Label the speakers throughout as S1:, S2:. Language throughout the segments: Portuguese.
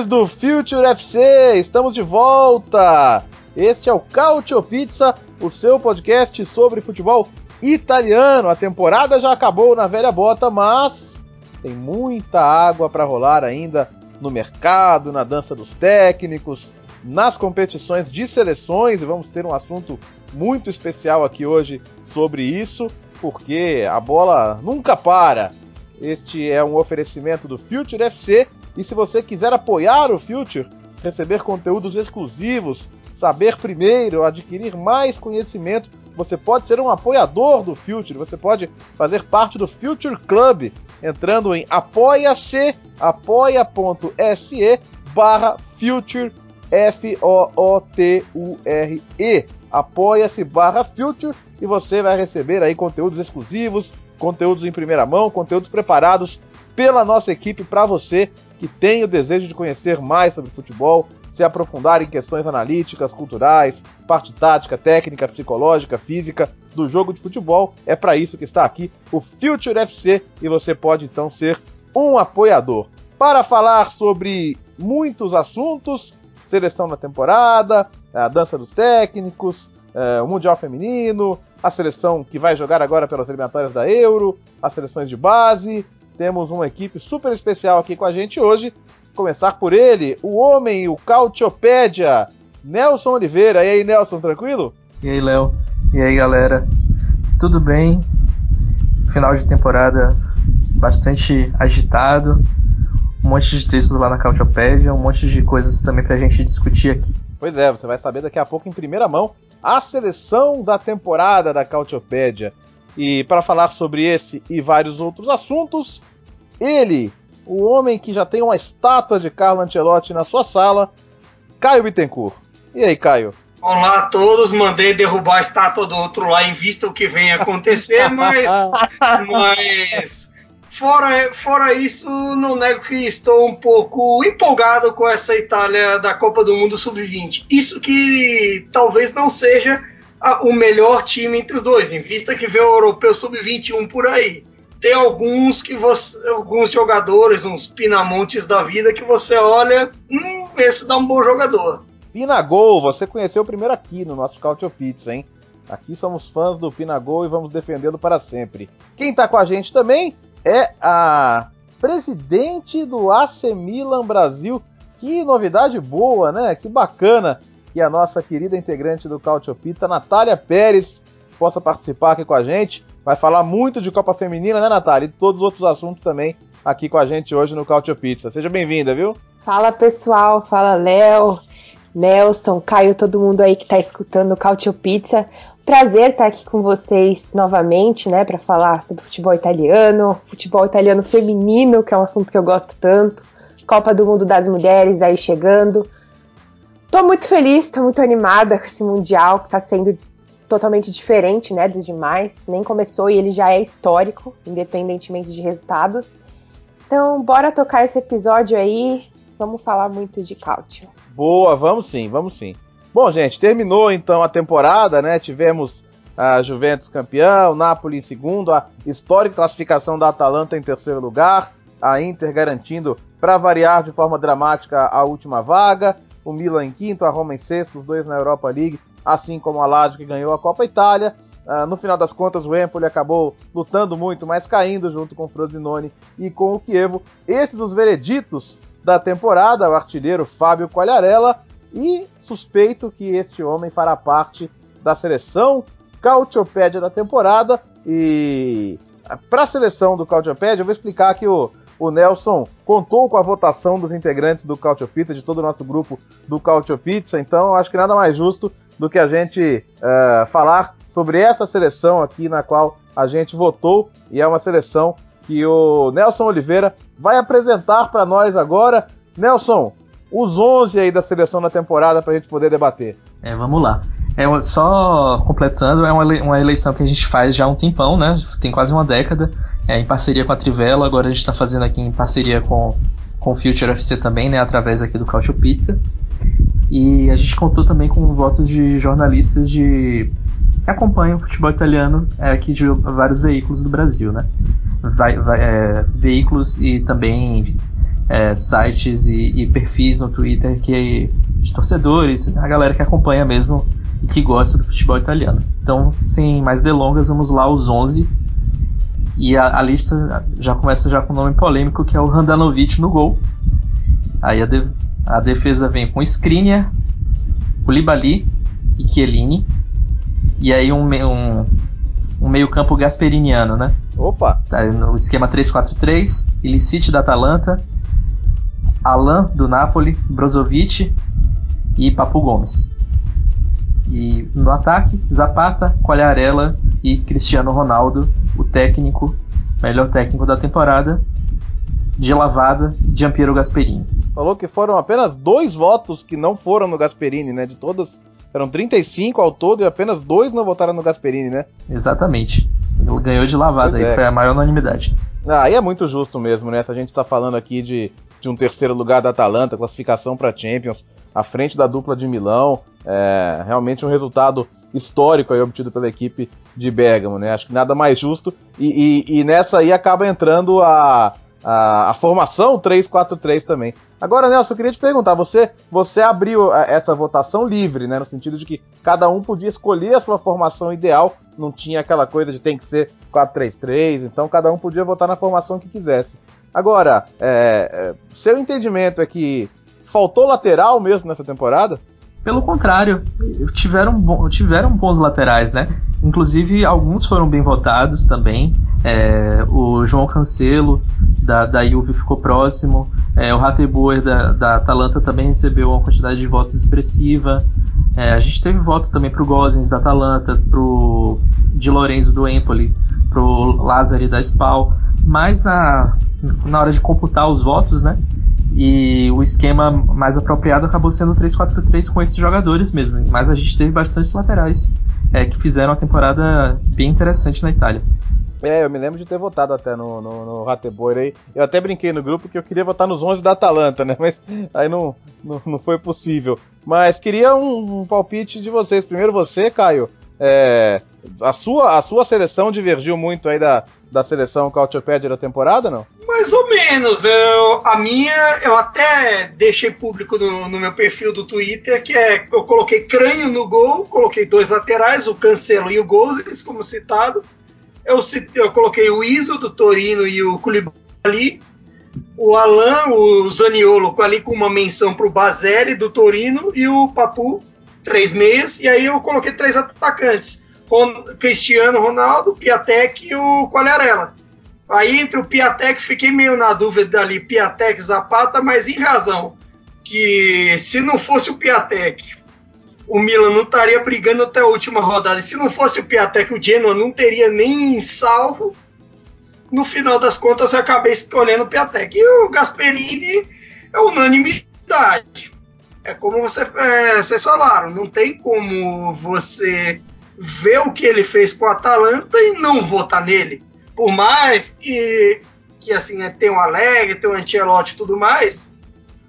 S1: Ouvintes do Future FC, estamos de volta! Este é o Cautio Pizza, o seu podcast sobre futebol italiano. A temporada já acabou na velha bota, mas tem muita água para rolar ainda no mercado, na dança dos técnicos, nas competições de seleções, e vamos ter um assunto muito especial aqui hoje sobre isso, porque a bola nunca para. Este é um oferecimento do Future FC e se você quiser apoiar o Future, receber conteúdos exclusivos, saber primeiro, adquirir mais conhecimento, você pode ser um apoiador do Future, você pode fazer parte do Future Club, entrando em apoia-se, apoia.se barra Future, F-O-O-T-U-R-E. Apoia-se barra Future e você vai receber aí conteúdos exclusivos, conteúdos em primeira mão, conteúdos preparados pela nossa equipe para você que tem o desejo de conhecer mais sobre futebol, se aprofundar em questões analíticas, culturais, parte tática, técnica, psicológica, física do jogo de futebol. É para isso que está aqui o Future FC e você pode então ser um apoiador. Para falar sobre muitos assuntos, seleção da temporada, a dança dos técnicos, é, o Mundial Feminino, a seleção que vai jogar agora pelas eliminatórias da Euro, as seleções de base, temos uma equipe super especial aqui com a gente hoje. Começar por ele, o homem, o Cautiopédia, Nelson Oliveira. E aí, Nelson, tranquilo?
S2: E aí, Léo? E aí, galera? Tudo bem? Final de temporada bastante agitado. Um monte de textos lá na Cautiopédia, um monte de coisas também pra gente discutir aqui.
S1: Pois é, você vai saber daqui a pouco em primeira mão a seleção da temporada da Cautiopédia. E para falar sobre esse e vários outros assuntos, ele, o homem que já tem uma estátua de Carlo Ancelotti na sua sala, Caio Bittencourt. E aí, Caio?
S3: Olá a todos, mandei derrubar a estátua do outro lá em vista o que vem acontecer, mas, mas fora, fora isso, não nego que estou um pouco empolgado com essa Itália da Copa do Mundo Sub-20. Isso que talvez não seja a, o melhor time entre os dois, em vista que vê o Europeu Sub-21 por aí tem alguns que você, alguns jogadores, uns pinamontes da vida que você olha, hum, esse dá um bom jogador.
S1: Pinagol, você conheceu primeiro aqui no nosso Cautio Pizza, hein? Aqui somos fãs do Pinagol e vamos defendê-lo para sempre. Quem tá com a gente também é a presidente do AC Milan Brasil. Que novidade boa, né? Que bacana que a nossa querida integrante do Cautio Pizza, Natália Pérez, possa participar aqui com a gente. Vai falar muito de Copa Feminina, né, Natália? E todos os outros assuntos também aqui com a gente hoje no Cautio Pizza. Seja bem-vinda, viu?
S4: Fala pessoal, fala Léo, Nelson, Caio, todo mundo aí que está escutando o Cautio Pizza. Prazer estar aqui com vocês novamente, né, para falar sobre futebol italiano, futebol italiano feminino, que é um assunto que eu gosto tanto. Copa do Mundo das Mulheres aí chegando. Tô muito feliz, tô muito animada com esse Mundial que tá sendo totalmente diferente, né, dos demais. Nem começou e ele já é histórico, independentemente de resultados. Então, bora tocar esse episódio aí. Vamos falar muito de Cautio.
S1: Boa, vamos sim, vamos sim. Bom, gente, terminou então a temporada, né? Tivemos a Juventus campeão, Napoli em segundo, a histórica classificação da Atalanta em terceiro lugar, a Inter garantindo, para variar de forma dramática, a última vaga, o Milan em quinto, a Roma em sexto, os dois na Europa League assim como a Lazio que ganhou a Copa Itália. Uh, no final das contas, o Empoli acabou lutando muito, mas caindo junto com o Frosinone e com o Chievo. Esses os vereditos da temporada, o artilheiro Fábio Quagliarella, e suspeito que este homem fará parte da seleção Cautiopédia da temporada. E para a seleção do Cautiopédia, eu vou explicar que o, o Nelson contou com a votação dos integrantes do Cautio Pizza, de todo o nosso grupo do Cautio Pizza, então acho que nada mais justo do que a gente uh, falar sobre essa seleção aqui na qual a gente votou e é uma seleção que o Nelson Oliveira vai apresentar para nós agora. Nelson, os 11 aí da seleção da temporada para a gente poder debater.
S2: É, vamos lá. É, só completando, é uma eleição que a gente faz já há um tempão, né? Tem quase uma década, é, em parceria com a Trivela. Agora a gente está fazendo aqui em parceria com, com o Future FC também, né? Através aqui do Cautio Pizza. E a gente contou também com o voto de jornalistas de que acompanham o futebol italiano é, aqui de vários veículos do Brasil, né? Vai, vai, é, veículos e também é, sites e, e, perfis no Twitter que de torcedores, a galera que acompanha mesmo e que gosta do futebol italiano. Então, sem mais delongas, vamos lá os 11. E a, a lista já começa já com um nome polêmico que é o Randanovic no gol. Aí a, de, a defesa vem com Skriniar, Koulibaly e Chiellini. E aí um, um, um meio-campo gasperiniano, né?
S1: Opa!
S2: Tá no esquema 3-4-3, Ilicite da Atalanta, Alan do Napoli, Brozovic e Papu Gomes. E no ataque, Zapata, Quagliarella e Cristiano Ronaldo, o técnico, melhor técnico da temporada, de lavada, Giampiero Gasperini.
S1: Falou que foram apenas dois votos que não foram no Gasperini, né? De todas, eram 35 ao todo e apenas dois não votaram no Gasperini, né?
S2: Exatamente. Ele ganhou de lavada pois aí, é. foi a maior unanimidade.
S1: Ah, aí é muito justo mesmo, né? Se a gente tá falando aqui de, de um terceiro lugar da Atalanta, classificação para Champions, à frente da dupla de Milão, é realmente um resultado histórico aí obtido pela equipe de Bergamo, né? Acho que nada mais justo. E, e, e nessa aí acaba entrando a, a, a formação 3-4-3 também. Agora, Nelson, eu queria te perguntar, você, você abriu essa votação livre, né? No sentido de que cada um podia escolher a sua formação ideal, não tinha aquela coisa de tem que ser 4-3-3, então cada um podia votar na formação que quisesse. Agora, é, é, seu entendimento é que faltou lateral mesmo nessa temporada?
S2: Pelo contrário, tiveram, tiveram bons laterais, né? Inclusive, alguns foram bem votados também. É, o João Cancelo, da, da Juve, ficou próximo. É, o Rateboer, da, da Atalanta, também recebeu uma quantidade de votos expressiva. É, a gente teve voto também pro Gozens, da Atalanta, pro Di Lorenzo, do Empoli, pro Lázari, da Spal. Mas na, na hora de computar os votos, né? E o esquema mais apropriado acabou sendo o 3-4-3 com esses jogadores mesmo. Mas a gente teve bastantes laterais é, que fizeram uma temporada bem interessante na Itália.
S1: É, eu me lembro de ter votado até no, no, no Ratebor aí. Eu até brinquei no grupo que eu queria votar nos 11 da Atalanta, né? Mas aí não, não, não foi possível. Mas queria um, um palpite de vocês. Primeiro você, Caio. É, a, sua, a sua seleção divergiu muito aí da, da seleção Cautiopédia da temporada, não?
S3: Mais ou menos. Eu, a minha, eu até deixei público no, no, meu perfil do Twitter, que é eu coloquei Crânio no gol, coloquei dois laterais, o Cancelo e o Gozes, como citado. Eu, eu coloquei o Iso do Torino e o Koulibaly. O Alan, o Zaniolo, ali com uma menção para o Bazelli do Torino e o Papu três meias, e aí eu coloquei três atacantes. Cristiano Ronaldo, Piatek e o Quagliarella. Aí entre o Piatek fiquei meio na dúvida ali, Piatek, Zapata, mas em razão que se não fosse o Piatek, o Milan não estaria brigando até a última rodada. E se não fosse o Piatek, o Genoa não teria nem salvo. No final das contas, eu acabei escolhendo o Piatek. E o Gasperini é unanimidade é como você, é, vocês falaram, não tem como você ver o que ele fez com o Atalanta e não votar nele. Por mais que, que assim, é, tem o Alegre, tem o Ancelotti e tudo mais,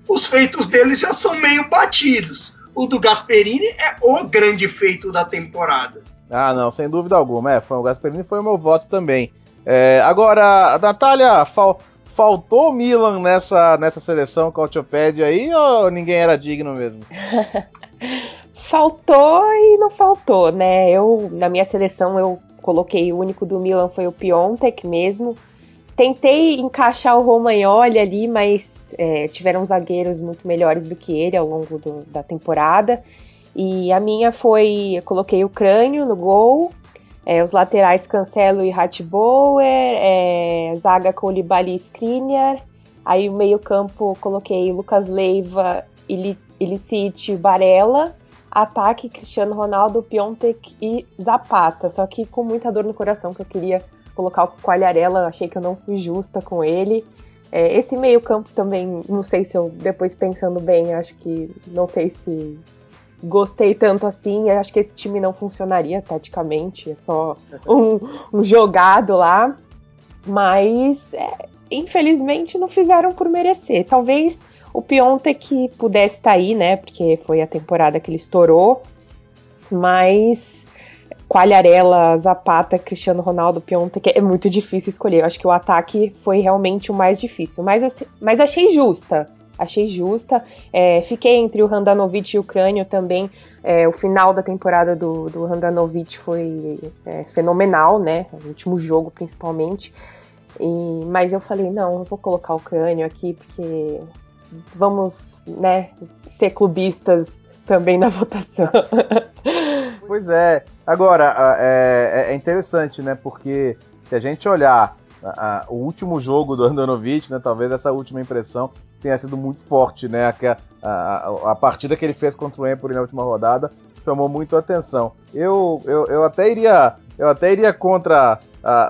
S3: os feitos dele já são meio batidos. O do Gasperini é o grande feito da temporada.
S1: Ah, não, sem dúvida alguma. É, foi, o Gasperini foi o meu voto também. É, agora, Natália, fal, faltou Milan nessa, nessa seleção Cautiopédia aí ou ninguém era digno mesmo?
S4: faltou e não faltou, né? Eu, na minha seleção, eu coloquei o único do Milan foi o Piontek mesmo. Tentei encaixar o Romagnoli ali, mas é, tiveram zagueiros muito melhores do que ele ao longo do, da temporada. E a minha foi, eu coloquei o Crânio no gol, é, os laterais Cancelo e Hatboer, é, zaga com Libali e Skriniar. Aí o meio campo coloquei Lucas Leiva, Ilicite e Barella. Ataque Cristiano Ronaldo, Piontek e Zapata. Só que com muita dor no coração que eu queria colocar o Qualharela, achei que eu não fui justa com ele. É, esse meio-campo também, não sei se eu, depois pensando bem, acho que não sei se gostei tanto assim. Acho que esse time não funcionaria taticamente, é só um, um jogado lá. Mas, é, infelizmente, não fizeram por merecer. Talvez o Piontek pudesse estar tá aí, né? Porque foi a temporada que ele estourou. Mas Qualharela, Zapata, Cristiano Ronaldo, Piontek, é muito difícil escolher. Eu acho que o ataque foi realmente o mais difícil. Mas, assim, mas achei justa. Achei justa. É, fiquei entre o Randanovic e o Crânio também. É, o final da temporada do, do Randanovic foi é, fenomenal, né? O último jogo, principalmente. E, mas eu falei, não, eu vou colocar o Crânio aqui, porque vamos, né, ser clubistas também na votação.
S1: Pois é. Agora, é, é interessante, né? Porque se a gente olhar a, a, o último jogo do Andanovic, né? Talvez essa última impressão tenha sido muito forte, né? A, a, a partida que ele fez contra o Empoli na última rodada chamou muito a atenção. Eu, eu, eu até iria eu até iria contra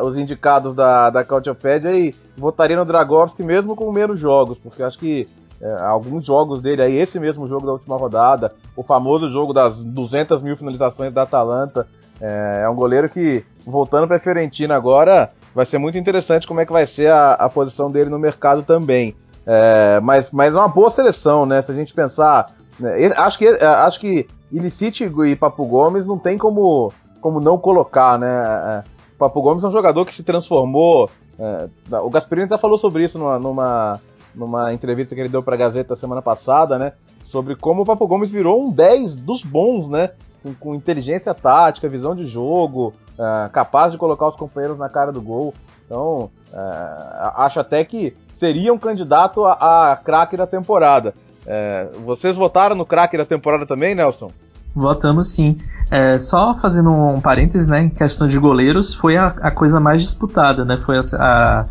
S1: os indicados da, da Cautiopédia e votaria no Dragovski mesmo com menos jogos, porque acho que é, alguns jogos dele aí, esse mesmo jogo da última rodada, o famoso jogo das 200 mil finalizações da Atalanta, é, é um goleiro que, voltando para a Fiorentina agora, vai ser muito interessante como é que vai ser a, a posição dele no mercado também. É, mas, mas é uma boa seleção, né? Se a gente pensar. Né, acho que, é, acho que Ilicite e Papo Gomes não tem como, como não colocar, né? É, é, Papo Gomes é um jogador que se transformou. É, o Gasperini até falou sobre isso numa, numa, numa entrevista que ele deu para a Gazeta semana passada, né? Sobre como o Papo Gomes virou um 10 dos bons, né? Com, com inteligência tática, visão de jogo, uh, capaz de colocar os companheiros na cara do gol. Então, uh, acho até que seria um candidato a, a craque da temporada. Uh, vocês votaram no craque da temporada também, Nelson?
S2: Votamos sim. É, só fazendo um parênteses, né? Em questão de goleiros, foi a, a coisa mais disputada, né? Foi a, a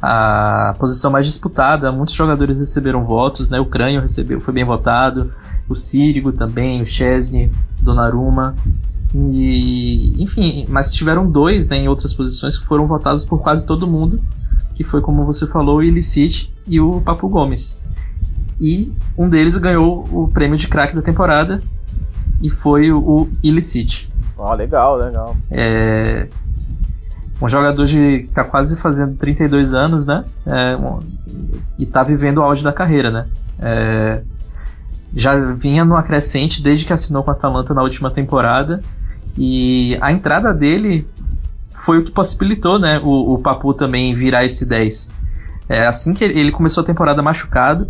S2: a posição mais disputada. Muitos jogadores receberam votos, né? O Crânio recebeu, foi bem votado, o Sírigo também, o Chesney, Donnarumma. E, enfim, mas tiveram dois né, em outras posições que foram votados por quase todo mundo, que foi, como você falou, o Illicit e o Papo Gomes. E um deles ganhou o prêmio de craque da temporada, e foi o, Illicit.
S1: Oh, legal, legal.
S2: É, um jogador de tá quase fazendo 32 anos, né? É, um, e tá vivendo o auge da carreira, né? É, já vinha no acrescente desde que assinou com a Atalanta na última temporada e a entrada dele foi o que possibilitou, né? O, o Papu também virar esse 10. É, assim que ele começou a temporada machucado,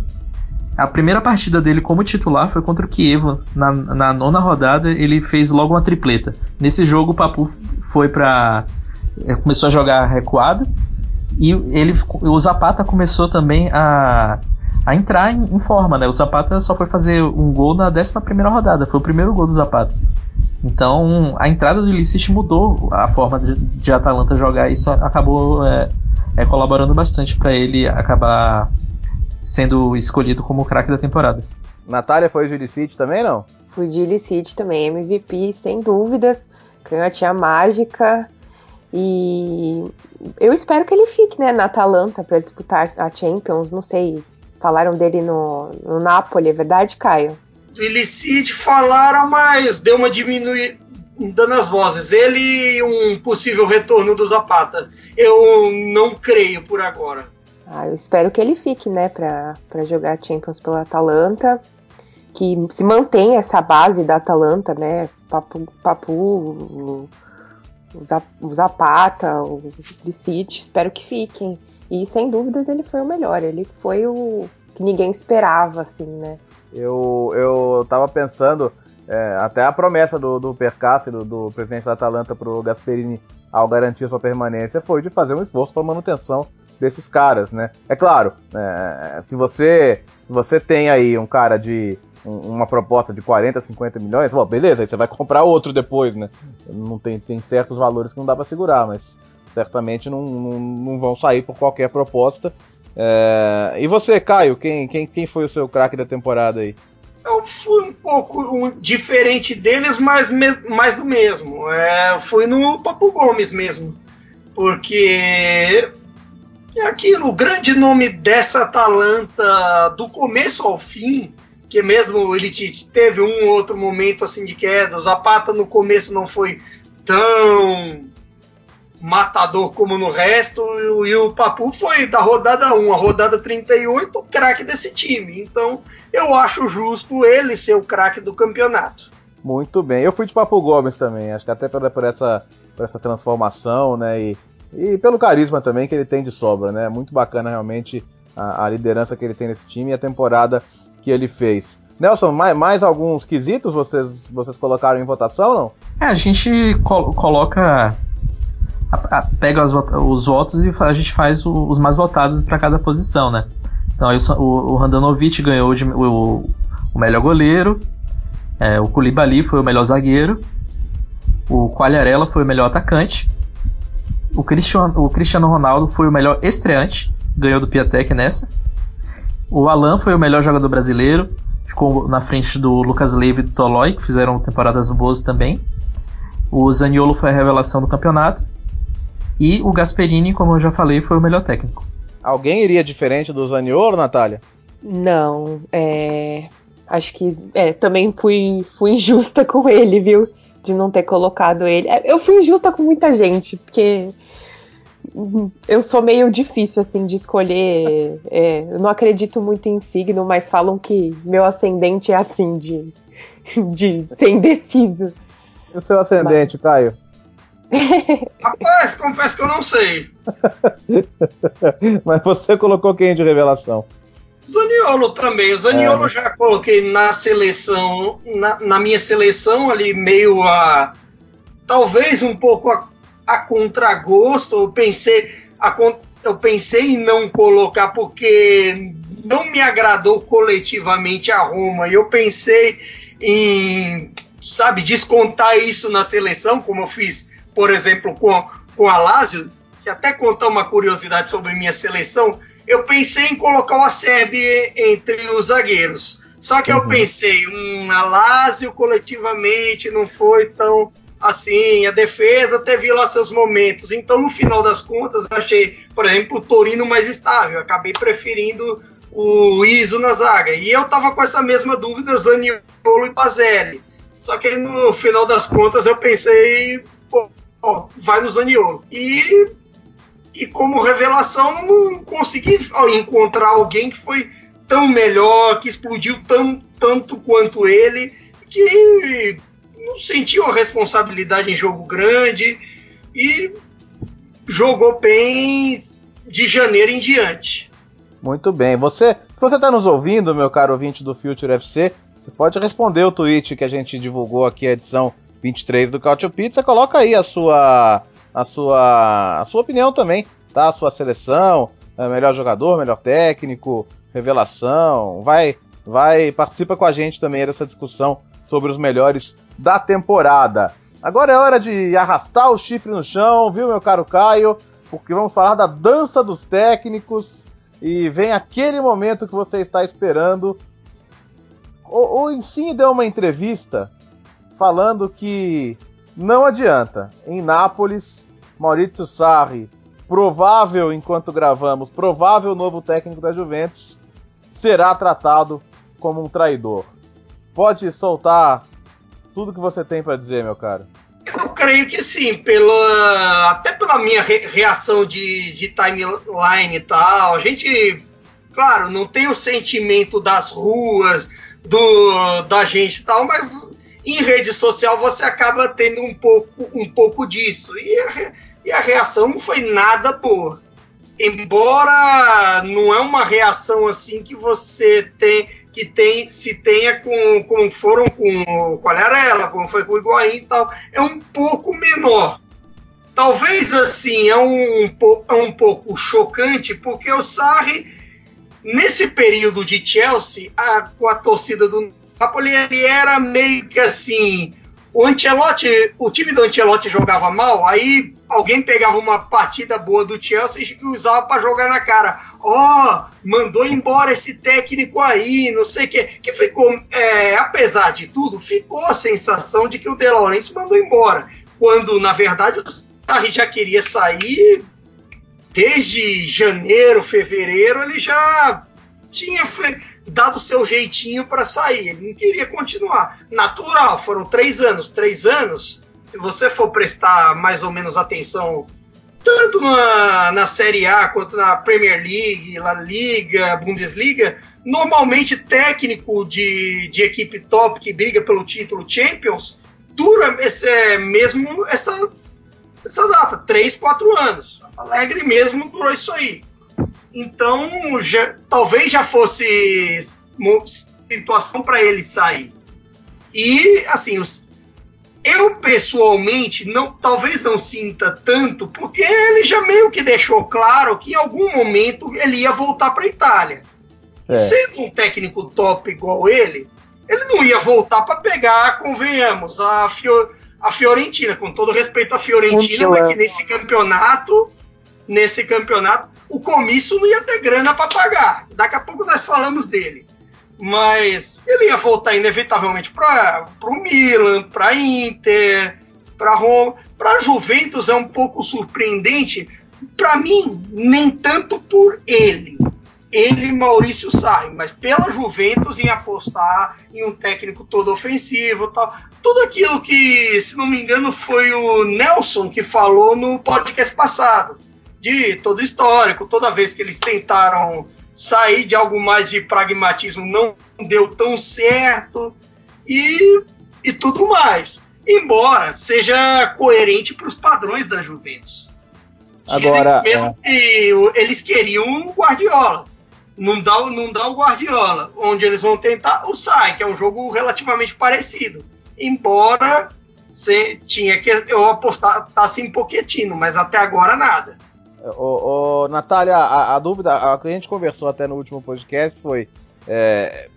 S2: a primeira partida dele como titular foi contra o Kiev. Na, na nona rodada, ele fez logo uma tripleta. Nesse jogo, o Papu foi para começou a jogar recuado e ele, o Zapata começou também a, a entrar em, em, forma, né? O Zapata só foi fazer um gol na 11 primeira rodada, foi o primeiro gol do Zapata. Então a entrada do Illicit mudou a forma de, de Atalanta jogar e isso acabou é, é, colaborando bastante para ele acabar sendo escolhido como o craque da temporada.
S1: Natália foi de Illicit também, não?
S4: Fui de Illicit também, MVP, sem dúvidas. Canhote a mágica, e eu espero que ele fique, né, na Atalanta para disputar a Champions. Não sei, falaram dele no, no Napoli, é verdade, Caio?
S3: Do Ilicide falaram, mas deu uma diminuída nas vozes. Ele e um possível retorno do Zapata. Eu não creio por agora.
S4: Ah, eu espero que ele fique, né, para jogar Champions pela Atalanta. Que se mantenha essa base da Atalanta, né? Papu, Papu o Zapata, o City, espero que fiquem. E sem dúvidas ele foi o melhor, ele foi o que ninguém esperava, assim, né?
S1: Eu, eu tava pensando, é, até a promessa do, do Percassi, do, do presidente da Atalanta, pro Gasperini, ao garantir sua permanência, foi de fazer um esforço para manutenção desses caras, né? É claro, é, se você se você tem aí um cara de uma proposta de 40, 50 milhões, bom, beleza, aí você vai comprar outro depois, né? Não tem, tem certos valores que não dá para segurar, mas certamente não, não, não, vão sair por qualquer proposta. É... E você, Caio, quem, quem, quem foi o seu craque da temporada aí?
S3: Eu fui um pouco diferente deles, mas mais do mesmo. É, fui no Papo Gomes mesmo. porque é aquilo, o grande nome dessa Atalanta do começo ao fim, que mesmo ele teve um outro momento assim de queda, o Zapata no começo não foi tão matador como no resto, e o Papu foi da rodada 1 a rodada 38 o craque desse time. Então eu acho justo ele ser o craque do campeonato.
S1: Muito bem, eu fui de Papu Gomes também, acho que até por essa, por essa transformação, né? E e pelo carisma também que ele tem de sobra, né? Muito bacana realmente a, a liderança que ele tem nesse time e a temporada que ele fez. Nelson, mais, mais alguns quesitos vocês, vocês colocaram em votação, não?
S2: É, a gente col coloca. A, a, pega as, os votos e a gente faz o, os mais votados para cada posição, né? Então aí o, o, o Randanovic ganhou de, o, o melhor goleiro, é, o Koulibaly foi o melhor zagueiro, o Quagliarella foi o melhor atacante, o Cristiano, o Cristiano Ronaldo foi o melhor estreante, ganhou do Piatek nessa. O Alan foi o melhor jogador brasileiro, ficou na frente do Lucas Leiva e do Tolói, que fizeram temporadas boas também. O Zaniolo foi a revelação do campeonato. E o Gasperini, como eu já falei, foi o melhor técnico.
S1: Alguém iria diferente do Zaniolo, Natália?
S4: Não, é... acho que é, também fui, fui injusta com ele, viu? De não ter colocado ele. É, eu fui injusta com muita gente, porque eu sou meio difícil, assim, de escolher. É, eu não acredito muito em signo, mas falam que meu ascendente é assim, de, de ser indeciso.
S1: E o seu ascendente, mas... Caio?
S3: Rapaz, confesso que eu não sei.
S1: mas você colocou quem de revelação?
S3: Zaniolo também. O Zaniolo é. já coloquei na seleção, na, na minha seleção ali, meio a. Talvez um pouco a a contragosto, eu pensei, a, eu pensei em não colocar porque não me agradou coletivamente a Roma. E eu pensei em, sabe, descontar isso na seleção, como eu fiz, por exemplo, com, com a Lazio, que até contar uma curiosidade sobre minha seleção, eu pensei em colocar o Acerbi entre os zagueiros. Só que uhum. eu pensei, um, a Lazio coletivamente não foi tão assim, a defesa teve lá seus momentos. Então, no final das contas, eu achei, por exemplo, o Torino mais estável. acabei preferindo o Iso na zaga. E eu tava com essa mesma dúvida, Zaniolo e Pazelli. Só que no final das contas eu pensei, pô, vai no Zaniolo. E, e como revelação, não consegui encontrar alguém que foi tão melhor, que explodiu tão, tanto quanto ele, que não sentiu a responsabilidade em jogo grande e jogou bem de janeiro em diante.
S1: Muito bem. Você, se você está nos ouvindo, meu caro ouvinte do Future FC, você pode responder o tweet que a gente divulgou aqui, a edição 23 do Cautio Pizza. Coloca aí a sua, a sua, a sua opinião também, tá? A sua seleção, é, melhor jogador, melhor técnico, revelação. Vai, vai, participa com a gente também dessa discussão sobre os melhores da temporada. Agora é hora de arrastar o chifre no chão, viu, meu caro Caio? Porque vamos falar da dança dos técnicos e vem aquele momento que você está esperando. O, o Insigne deu uma entrevista falando que não adianta. Em Nápoles, Maurício Sarri, provável enquanto gravamos, provável novo técnico da Juventus, será tratado como um traidor. Pode soltar tudo que você tem para dizer, meu cara.
S3: Eu creio que sim, pela, até pela minha re, reação de, de timeline e tal. A gente, claro, não tem o sentimento das ruas, do, da gente e tal, mas em rede social você acaba tendo um pouco, um pouco disso. E a, e a reação não foi nada boa. Embora não é uma reação assim que você tem que tem, se tenha com, com foram com qual era ela, como foi com o Higuaín e tal, é um pouco menor. Talvez assim é um, é um pouco chocante, porque o Sarri, nesse período de Chelsea, a, com a torcida do Napoli, ele era meio que assim. O Ancelotti, o time do Ancelotti jogava mal, aí alguém pegava uma partida boa do Chelsea e usava para jogar na cara ó, oh, mandou embora esse técnico aí, não sei o quê. Que ficou, é, apesar de tudo, ficou a sensação de que o De Laurentiis mandou embora. Quando, na verdade, Sarri já queria sair desde janeiro, fevereiro, ele já tinha dado o seu jeitinho para sair. Ele não queria continuar. Natural, foram três anos. Três anos, se você for prestar mais ou menos atenção, tanto na, na Série A quanto na Premier League, La Liga, Bundesliga, normalmente técnico de, de equipe top que briga pelo título Champions dura esse, mesmo essa, essa data, três, quatro anos. Alegre mesmo durou isso aí. Então, já, talvez já fosse situação para ele sair. E, assim, os, eu pessoalmente não, talvez não sinta tanto, porque ele já meio que deixou claro que em algum momento ele ia voltar para a Itália. É. Sendo um técnico top igual ele, ele não ia voltar para pegar, convenhamos, a, Fior, a Fiorentina, com todo respeito à Fiorentina, mas que nesse campeonato nesse campeonato, o comício não ia ter grana para pagar. Daqui a pouco nós falamos dele. Mas ele ia voltar inevitavelmente para o Milan, para Inter, para Roma. Para Juventus é um pouco surpreendente. Para mim, nem tanto por ele. Ele, Maurício Sarri, mas pela Juventus em apostar em um técnico todo ofensivo, tal. Tudo aquilo que, se não me engano, foi o Nelson que falou no podcast passado de todo histórico, toda vez que eles tentaram sair de algo mais de pragmatismo não deu tão certo e, e tudo mais. Embora seja coerente para os padrões da Juventus.
S1: Agora,
S3: mesmo é... que eles queriam o Guardiola. Não dá, não dá o Guardiola. Onde eles vão tentar o Sai, que é um jogo relativamente parecido. Embora se, tinha que eu apostar tá assim Pochettino, mas até agora nada.
S1: Ô, ô, Natália, a, a, dúvida, a que a gente conversou até no último podcast foi: é,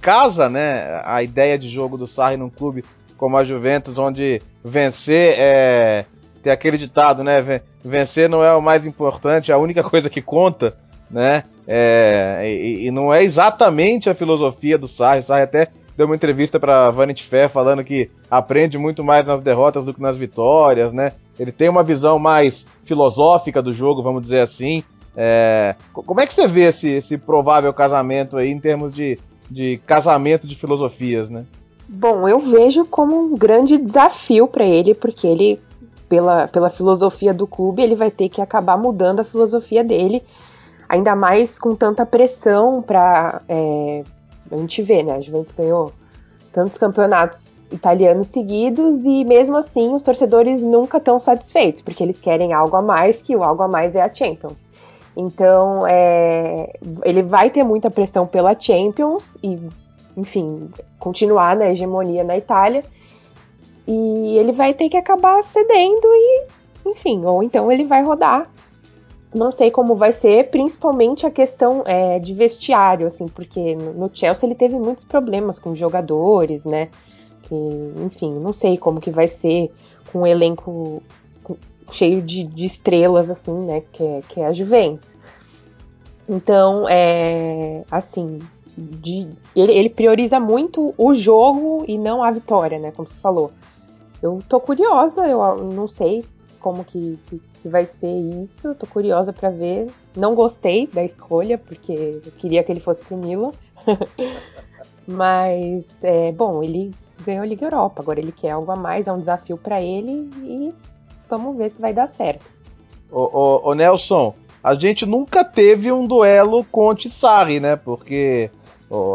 S1: casa, né, a ideia de jogo do Sarri num clube como a Juventus, onde vencer é. Tem aquele ditado, né? Vencer não é o mais importante, é a única coisa que conta, né? É, e, e, não é exatamente a filosofia do Sarri. O Sarri até deu uma entrevista para Vanity Fair falando que aprende muito mais nas derrotas do que nas vitórias, né? Ele tem uma visão mais filosófica do jogo, vamos dizer assim. É, como é que você vê esse, esse provável casamento aí em termos de, de casamento de filosofias, né?
S4: Bom, eu vejo como um grande desafio para ele, porque ele, pela, pela filosofia do clube, ele vai ter que acabar mudando a filosofia dele, ainda mais com tanta pressão para é, a gente vê, né? A Juventus ganhou tantos campeonatos italianos seguidos e mesmo assim os torcedores nunca estão satisfeitos, porque eles querem algo a mais, que o algo a mais é a Champions. Então, é, ele vai ter muita pressão pela Champions e, enfim, continuar na hegemonia na Itália. E ele vai ter que acabar cedendo e, enfim, ou então ele vai rodar não sei como vai ser, principalmente a questão é, de vestiário, assim, porque no Chelsea ele teve muitos problemas com jogadores, né? Que, enfim, não sei como que vai ser com um elenco cheio de, de, estrelas, assim, né? Que é, que é a Juventus. Então, é, assim, de, ele, ele prioriza muito o jogo e não a vitória, né? Como você falou. Eu tô curiosa, eu não sei como que, que, que vai ser isso. Tô curiosa para ver. Não gostei da escolha, porque eu queria que ele fosse pro Milan. Mas, é, bom, ele ganhou a Liga Europa. Agora ele quer algo a mais, é um desafio para ele e vamos ver se vai dar certo.
S1: Ô, ô, ô Nelson, a gente nunca teve um duelo Conte-Sarri, né? Porque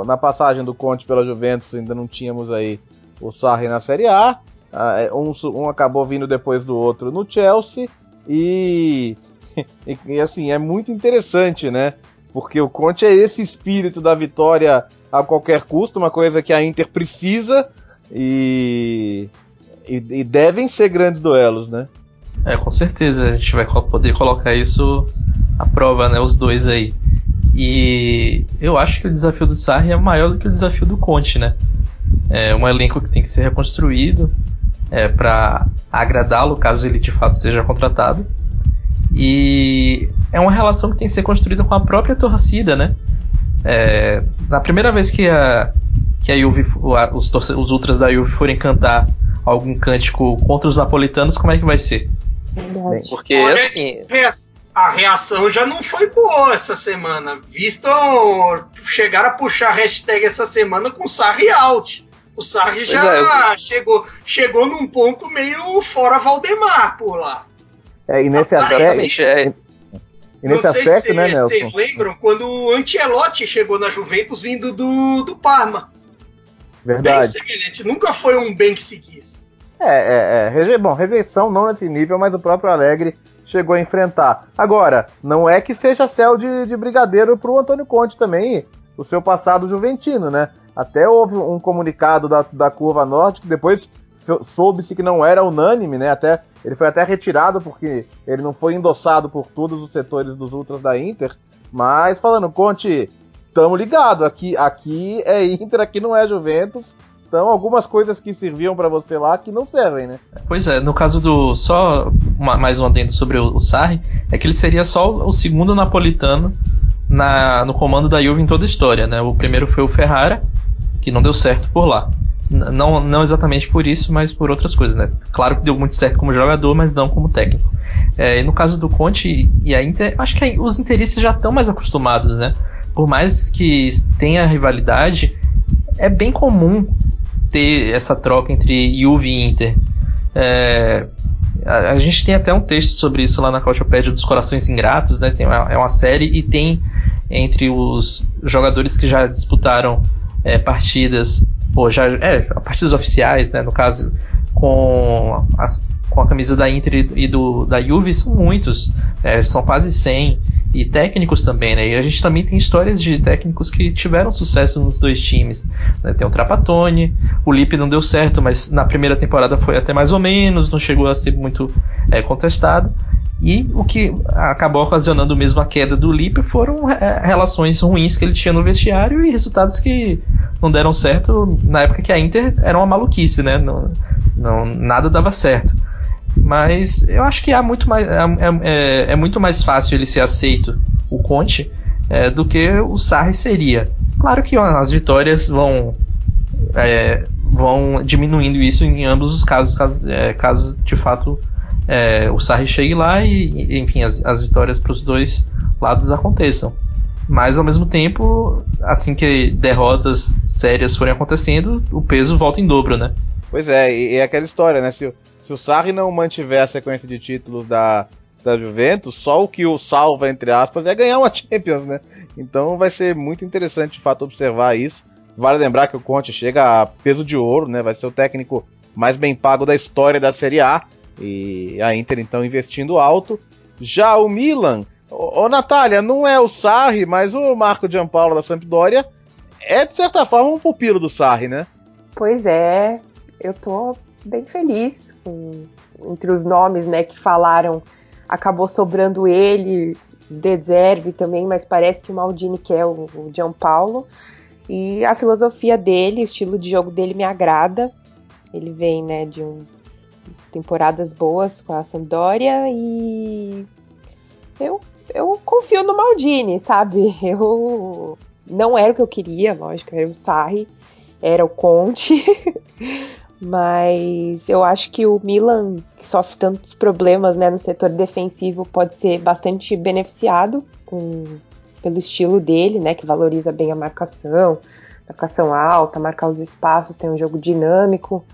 S1: na passagem do Conte pela Juventus ainda não tínhamos aí o Sarri na Série A. Ah, é, um, um acabou vindo depois do outro no Chelsea e, e, e, assim é muito interessante, né? Porque o Conte é esse espírito da vitória a qualquer custo, uma coisa que a Inter precisa e, e, e devem ser grandes duelos, né?
S2: É, com certeza a gente vai poder colocar isso à prova, né? Os dois aí. E eu acho que o desafio do Sarri é maior do que o desafio do Conte, né? É um elenco que tem que ser reconstruído é, para agradá-lo caso ele de fato seja contratado. E é uma relação que tem que ser construída com a própria torcida, né? É, na primeira vez que a, que a Juve, os, os ultras da Juve forem cantar algum cântico contra os napolitanos, como é que vai ser? Porque assim.
S3: A reação já não foi boa essa semana. Visto chegar a puxar a hashtag essa semana com Sarri out. O Sarri já é, chegou, chegou num ponto meio fora Valdemar por lá.
S1: É, e nesse aspecto. É,
S3: e nesse aspecto, se né, Nelson? Vocês lembram quando o Ancelotti chegou na Juventus vindo do, do Parma?
S1: Verdade.
S3: Bem Nunca foi um bem que se quis.
S1: É, é, é. Bom, rejeição não nesse nível, mas o próprio Alegre chegou a enfrentar. Agora, não é que seja céu de, de brigadeiro pro Antônio Conte também, o seu passado juventino, né? Até houve um comunicado da, da Curva Norte que depois soube-se que não era unânime, né? Até ele foi até retirado porque ele não foi endossado por todos os setores dos ultras da Inter. Mas falando, Conte, tamo ligado, aqui aqui é Inter, aqui não é Juventus. Então, algumas coisas que serviam para você lá que não servem, né?
S2: Pois é, no caso do. Só uma, mais um adendo sobre o, o Sarri, é que ele seria só o, segundo napolitano na, no comando da Juve em toda a história, né? O primeiro foi o Ferrara, que não deu certo por lá. Não, não exatamente por isso, mas por outras coisas, né? Claro que deu muito certo como jogador, mas não como técnico. É, e no caso do Conte e a Inter, acho que os interesses já estão mais acostumados, né? Por mais que tenha rivalidade, é bem comum ter essa troca entre Juve e Inter. É, a, a, gente tem até um texto sobre isso lá na Cautiopédia dos Corações Ingratos, né? Tem é uma série e tem entre os jogadores que já disputaram é, partidas já é, partidas oficiais, né, no caso com as, com a camisa da Inter e do da Juve são muitos, é, são quase 100 e técnicos também, né? E a gente também tem histórias de técnicos que tiveram sucesso nos dois times. Né? Tem o Trapattoni, o Lipe não deu certo, mas na primeira temporada foi até mais ou menos, não chegou a ser muito é, contestado. E o que acabou ocasionando mesmo a queda do Lipe foram é, relações ruins que ele tinha no vestiário e resultados que não deram certo na época que a Inter era uma maluquice, né? Não, não, nada dava certo. Mas eu acho que há muito mais, é, é, é muito mais fácil ele ser aceito, o Conte, é, do que o Sarri seria. Claro que as vitórias vão é, vão diminuindo isso em ambos os casos, caso, é, caso de fato é, o Sarri chegue lá e, enfim, as, as vitórias para os dois lados aconteçam. Mas ao mesmo tempo, assim que derrotas sérias forem acontecendo, o peso volta em dobro, né?
S1: Pois é, e é aquela história, né? Se, se o Sarri não mantiver a sequência de títulos da, da Juventus, só o que o salva, entre aspas, é ganhar uma Champions, né? Então vai ser muito interessante de fato observar isso. Vale lembrar que o Conte chega a peso de ouro, né? Vai ser o técnico mais bem pago da história da Série A. E a Inter então investindo alto. Já o Milan Ô, ô Natália, não é o Sarri, mas o Marco Giampaolo da Sampdoria é, de certa forma, um pupilo do Sarri, né?
S4: Pois é, eu tô bem feliz com, entre os nomes né, que falaram. Acabou sobrando ele, Deserve também, mas parece que o Maldini quer o, o Gianpaolo. E a filosofia dele, o estilo de jogo dele me agrada. Ele vem né, de um, temporadas boas com a Sampdoria e eu eu confio no Maldini, sabe? Eu não era o que eu queria, lógico, era o Sarri, era o Conte, mas eu acho que o Milan, que sofre tantos problemas né, no setor defensivo, pode ser bastante beneficiado com, pelo estilo dele, né, que valoriza bem a marcação, marcação alta, marcar os espaços, tem um jogo dinâmico.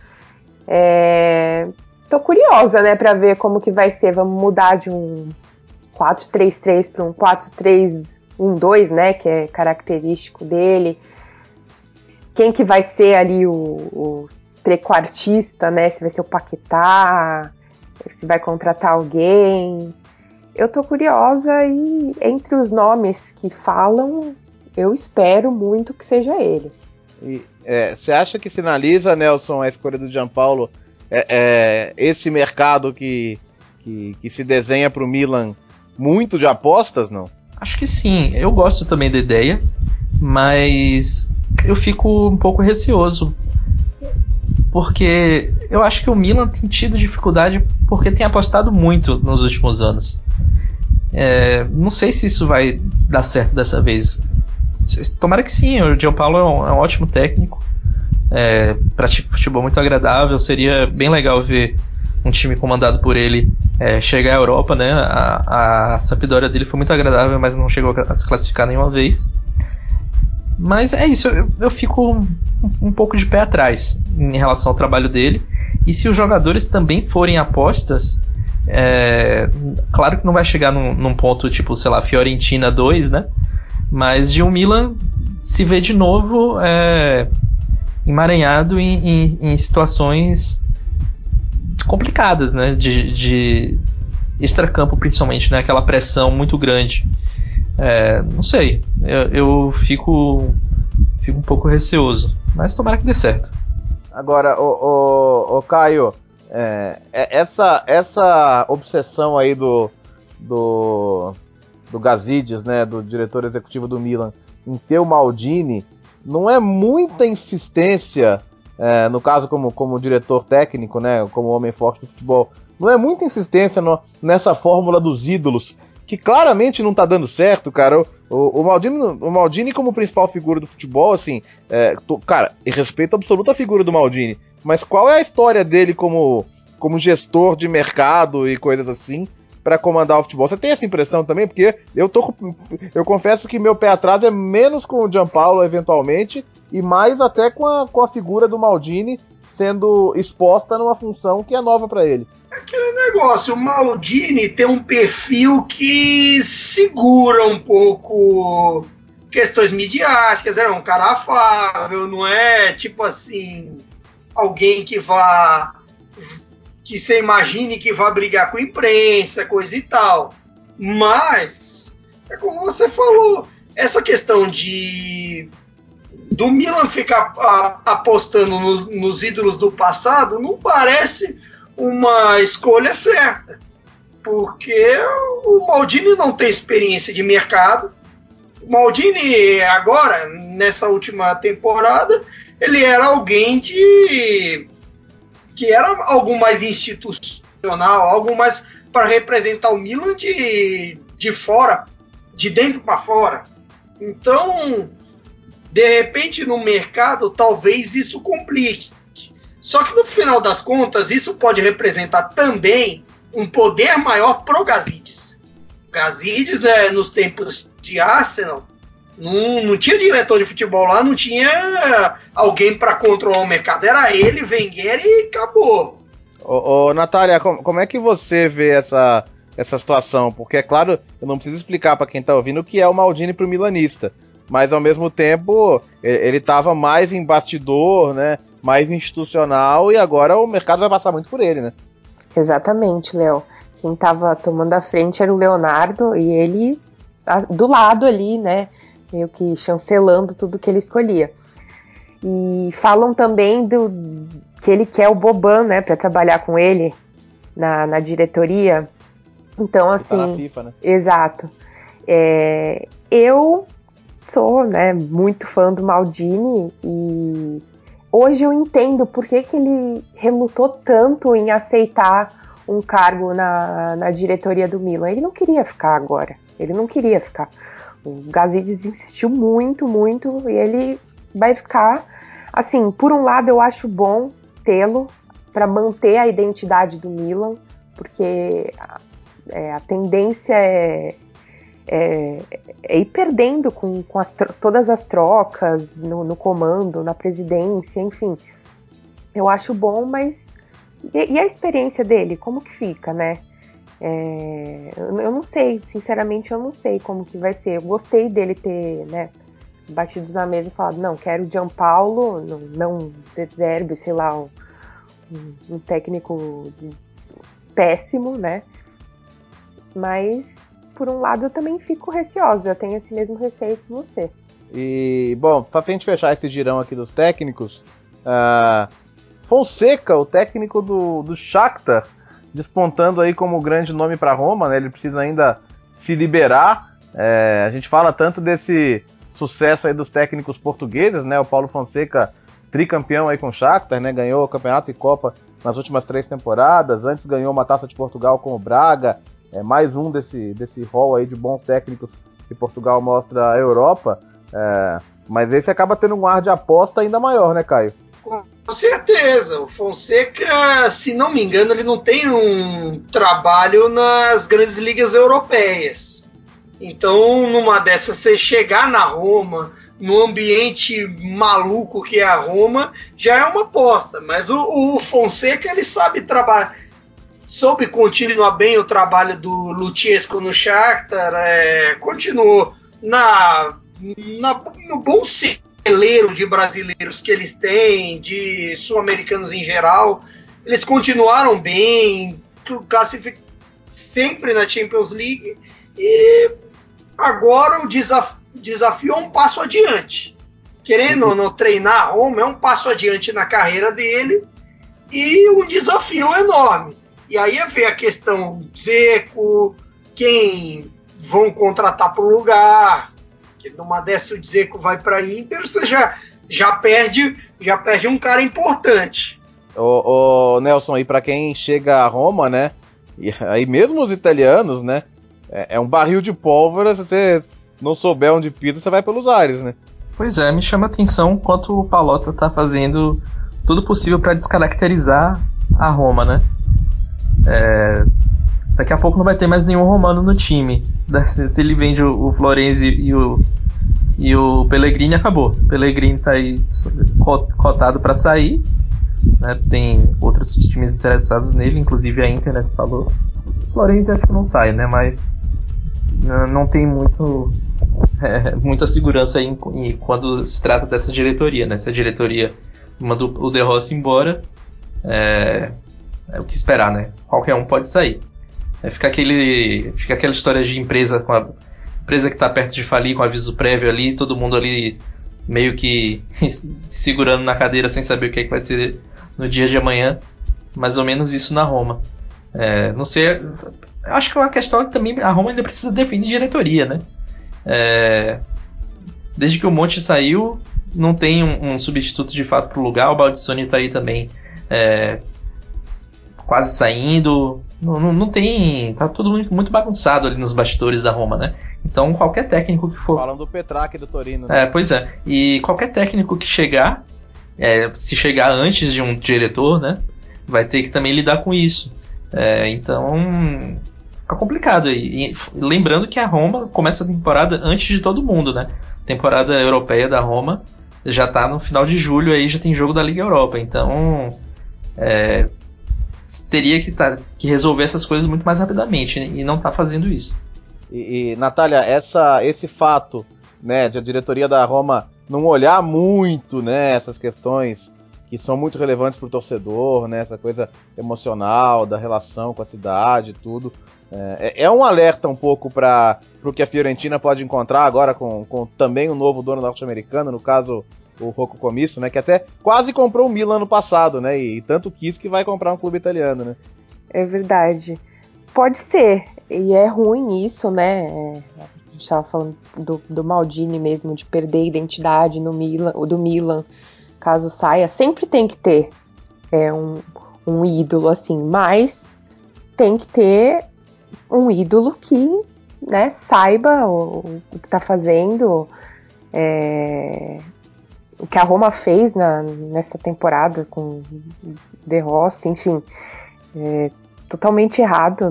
S4: É... Tô curiosa, né, para ver como que vai ser. Vamos mudar de um 4-3-3 para um 4-3-1-2, né, que é característico dele. Quem que vai ser ali o, o trequartista, né? Se vai ser o Paquetá, se vai contratar alguém. Eu tô curiosa e entre os nomes que falam, eu espero muito que seja ele.
S1: Você é, acha que sinaliza, Nelson, a escolha do Gianpaulo, é, é, esse mercado que, que, que se desenha para o Milan muito de apostas, não?
S2: Acho que sim. Eu gosto também da ideia, mas eu fico um pouco receoso. Porque eu acho que o Milan tem tido dificuldade porque tem apostado muito nos últimos anos. É, não sei se isso vai dar certo dessa vez. Tomara que sim, o Gianpaolo é um, é um ótimo técnico. É, pratica futebol muito agradável. Seria bem legal ver um time comandado por ele é, chegar à Europa, né? A, a Sampdoria dele foi muito agradável, mas não chegou a se classificar nenhuma vez. Mas é isso, eu, eu fico um, um, pouco de pé atrás em relação ao trabalho dele. E se os jogadores também forem apostas, é, claro que não vai chegar num, num, ponto tipo, sei lá, Fiorentina 2, né? Mas de um Milan se vê de novo é, emaranhado em, em, em, situações complicadas, né? De, de extracampo, principalmente, né? Aquela pressão muito grande. É, não sei, eu, eu, fico, fico um pouco receoso, mas tomara que dê certo.
S1: Agora, o, o, o Caio, é, é, essa, essa obsessão aí do, do, do Gazidis, né, do diretor executivo do Milan, em ter o Maldini, não é muita insistência, é, no caso como, como diretor técnico, né, como homem forte do futebol, não é muita insistência no, nessa fórmula dos ídolos, que claramente não tá dando certo, cara. O, o, o, Maldini, o Maldini, como principal figura do futebol, assim, é, tô, cara, respeito absoluto a figura do Maldini, mas qual é a história dele como, como gestor de mercado e coisas assim? para comandar o futebol. Você tem essa impressão também? Porque eu tô eu confesso que meu pé atrás é menos com o Gianpaolo eventualmente e mais até com a, com a figura do Maldini sendo exposta numa função que é nova para ele.
S3: Aquele negócio, o Maldini tem um perfil que segura um pouco questões midiáticas, é um cara afável, não é tipo assim, alguém que vá que você imagine que vá brigar com a imprensa, coisa e tal. Mas, é como você falou, essa questão de do Milan ficar apostando no, nos ídolos do passado não parece uma escolha certa. Porque o Maldini não tem experiência de mercado. O Maldini, agora, nessa última temporada, ele era alguém de que era algo mais institucional, algo mais para representar o Milan de, de fora, de dentro para fora. Então, de repente, no mercado, talvez isso complique. Só que no final das contas, isso pode representar também um poder maior pro Gazidis. Gazidis, né, nos tempos de Arsenal, não, não tinha diretor de futebol lá, não tinha alguém para controlar o mercado. Era ele, Wenger e acabou.
S1: Ô, ô Natália, como, como, é que você vê essa, essa situação? Porque, é claro, eu não preciso explicar para quem tá ouvindo o que é o Maldini pro milanista. Mas, ao mesmo tempo, ele estava mais em bastidor, né? Mais institucional e agora o mercado vai passar muito por ele, né?
S4: Exatamente, Léo. Quem estava tomando a frente era o Leonardo e ele do lado ali, né? meio que chancelando tudo que ele escolhia. E falam também do que ele quer o Boban, né, para trabalhar com ele na, na diretoria. Então, assim. Tá na FIFA, né? Exato. É, eu sou, né, muito fã do Maldini e hoje eu entendo por que, que ele relutou tanto em aceitar um cargo na, na diretoria do Milan. Ele não queria ficar agora. Ele não queria ficar. O Gazidis insistiu muito, muito, e ele vai ficar. Assim, por um lado, eu acho bom tê-lo para manter a identidade do Milan, porque é, a tendência é, é, é, ir perdendo com, com as, todas as trocas no, no, comando, na presidência, enfim. Eu acho bom, mas. E, e a experiência dele, como que fica, né? É, eu não sei, sinceramente, eu não sei como que vai ser. Eu gostei dele ter, né, batido na mesa e falado, não, quero o Gianpaulo, não, não sei lá, um, um técnico péssimo, né? Mas, por um lado, eu também fico receosa, eu tenho esse mesmo receio que você.
S1: E, bom, pra gente fechar esse girão aqui dos técnicos, uh, Fonseca, o técnico do, do Shakhtar, despontando aí como grande nome para Roma, né? Ele precisa ainda se liberar. É, a gente fala tanto desse sucesso aí dos técnicos portugueses, né? O Paulo Fonseca, tricampeão aí com o Shakhtar, né? Ganhou o campeonato e Copa nas últimas três temporadas. Antes ganhou uma Taça de Portugal com o Braga. É mais um desse desse rol aí de bons técnicos que Portugal mostra à Europa. É, mas esse acaba tendo um ar de aposta ainda maior, né, Caio?
S3: Com Com certeza. O Fonseca, se não me engano, ele não tem um trabalho nas grandes ligas europeias. Então, numa dessas, você chegar na Roma, no ambiente maluco que é a Roma, já é uma aposta. Mas o, o Fonseca, ele sabe trabalhar. Soube continuar bem o trabalho do Luchesco no Shakhtar, é, continuou na, na, no bom celeiro de brasileiros que eles têm, de sul-americanos em geral. Eles continuaram bem, sempre na Champions League e agora o desaf... desafio é um passo adiante. Querendo ou não treinar a Roma é um passo adiante na carreira dele e um desafio enorme. E aí é ver a questão Zeco, quem vão contratar para o lugar, que numa dessa o Zeco vai para Inter, você já, já perde já perde um cara importante.
S1: O, o Nelson, e para quem chega a Roma, né? E aí mesmo os italianos, né? É, é, um barril de pólvora, se você não souber onde pisa, você vai pelos ares, né?
S2: Pois é, me chama a atenção quanto o Palota tá fazendo tudo possível para descaracterizar a Roma, né? É, Daqui a pouco não vai ter mais nenhum romano no time. Se ele vende o, o Florenzi e o, e o Pellegrini, acabou. O Pellegrini tá aí cotado para sair. Né? Tem outros times interessados nele, inclusive a internet falou. O Florenzi acho que não sai, né? Mas não tem muito é, muita segurança em, em, quando se trata dessa diretoria, né? Se a diretoria manda o De Rossi embora, é, é o que esperar, né? Qualquer um pode sair. É, fica, aquele, fica aquela história de empresa com a empresa que está perto de falir com aviso prévio ali, todo mundo ali meio que segurando na cadeira sem saber o que, é que vai ser no dia de amanhã. Mais ou menos isso na Roma. É, não sei. Acho que é uma questão que também a Roma ainda precisa definir diretoria, né? É, desde que o Monte saiu, não tem um, um substituto de fato para o lugar. O Baldissoni está aí também é, quase saindo. Não, não, não, tem. Tá tudo muito, muito, bagunçado ali nos bastidores da Roma, né? Então qualquer técnico que for.
S1: Falando do Petraque do Torino. Né?
S2: É, pois é. E qualquer técnico que chegar, é, se chegar antes de um diretor, né? Vai ter que também lidar com isso. É, então. Fica complicado aí. E, lembrando que a Roma começa a temporada antes de todo mundo, né? temporada europeia da Roma já tá no final de julho aí, já tem jogo da Liga Europa. Então. É, teria que, tá, que resolver essas coisas muito mais rapidamente né? e não está fazendo isso.
S1: E, e Natália, essa, esse fato né, de a diretoria da Roma não olhar muito né, essas questões que são muito relevantes para o torcedor, né, essa coisa emocional da relação com a cidade e tudo. É, é, um alerta um pouco para o que a Fiorentina pode encontrar agora com, com também o um novo dono norte-americano, no caso o Rocco Comisso, né? Que até quase comprou o Milan ano passado, né? E, e tanto quis que vai comprar um clube italiano, né?
S4: É verdade. Pode ser. E é ruim isso, né? É, a gente estava falando do, do Maldini mesmo, de perder a identidade no Milan, do Milan, caso saia. Sempre tem que ter é, um, um ídolo, assim, mas tem que ter um ídolo que né, saiba o, o que está fazendo, é, o que a Roma fez na, nessa temporada com De Rossi, enfim, é totalmente errado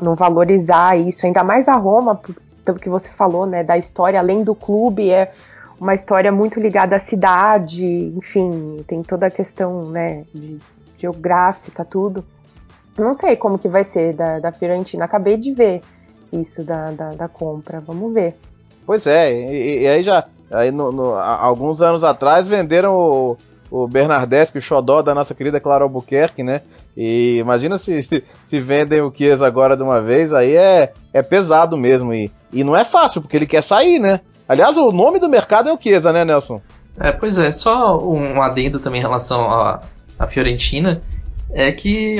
S4: não valorizar isso, ainda mais a Roma, pelo que você falou, né, da história além do clube, é uma história muito ligada à cidade, enfim, tem toda a questão, né, geográfica, tudo. Não sei como que vai ser da, da Fiorentina, acabei de ver isso da, da, da compra, vamos ver.
S1: Pois é, e, e aí já Aí, no, no, alguns anos atrás, venderam o, o o xodó da nossa querida Clara Albuquerque, né? E imagina se, se vendem o Chiesa agora de uma vez, aí é, é pesado mesmo. E, e não é fácil, porque ele quer sair, né? Aliás, o nome do mercado é o Chiesa, né, Nelson?
S2: É, pois é, só um adendo também em relação à, à Fiorentina, é que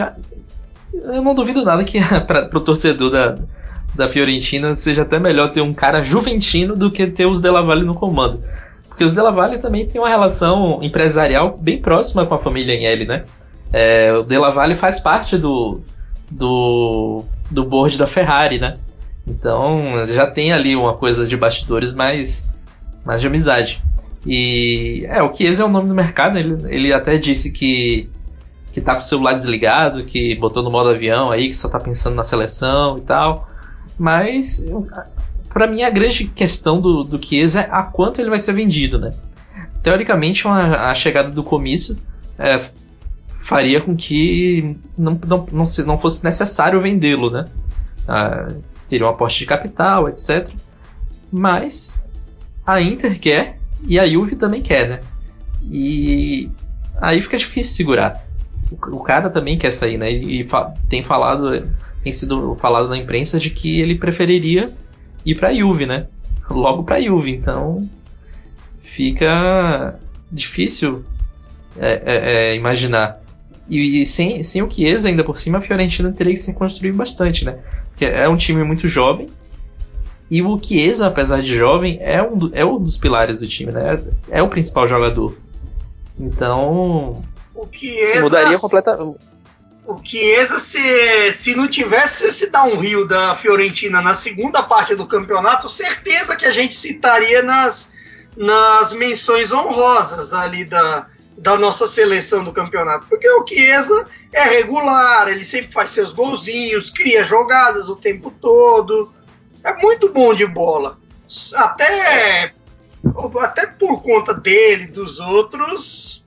S2: eu não duvido nada que para o torcedor da, da Fiorentina seja até melhor ter um cara juventino do que ter os Della Valle no comando. Porque os Della Valle também têm uma relação empresarial bem próxima com a família Agnelli, né? É, o Della Valle faz parte do, do, do board da Ferrari, né? Então já tem ali uma coisa de bastidores mais, mais de amizade. E é, o Chiesa é o nome do mercado, ele, ele até disse que que tá com o celular desligado, que botou no modo avião aí, que só tá pensando na seleção e tal. Mas para mim a grande questão do, do Chiesa é a quanto ele vai ser vendido, né? Teoricamente, uma, a chegada do comício é, faria com que não, não, não, se, não fosse necessário vendê-lo, né? Ah, teria um aporte de capital, etc. Mas a Inter quer e a Juve também quer, né? E aí fica difícil segurar. O, o cara também quer sair, né? E, e fa tem falado, tem sido falado na imprensa de que ele preferiria ir para a Juve, né? Logo para a Juve. Então fica difícil é, é, é, imaginar. E, e, sem, sem o Chiesa, ainda por cima, a Fiorentina teria que se construir bastante, né? Porque é um time muito jovem. E o Chiesa, apesar de jovem, é um, do, é um dos pilares do time, né? É o principal jogador. Então.
S3: O Chiesa.
S2: Mudaria completamente.
S3: O Chiesa, se, se não tivesse esse downhill da Fiorentina na segunda parte do campeonato, certeza que a gente citaria nas, nas menções honrosas ali da, da nossa seleção do campeonato. Porque o Chiesa é regular, ele sempre faz seus golzinhos, cria jogadas o tempo todo. É muito bom de bola. Até, até por conta dele, dos outros,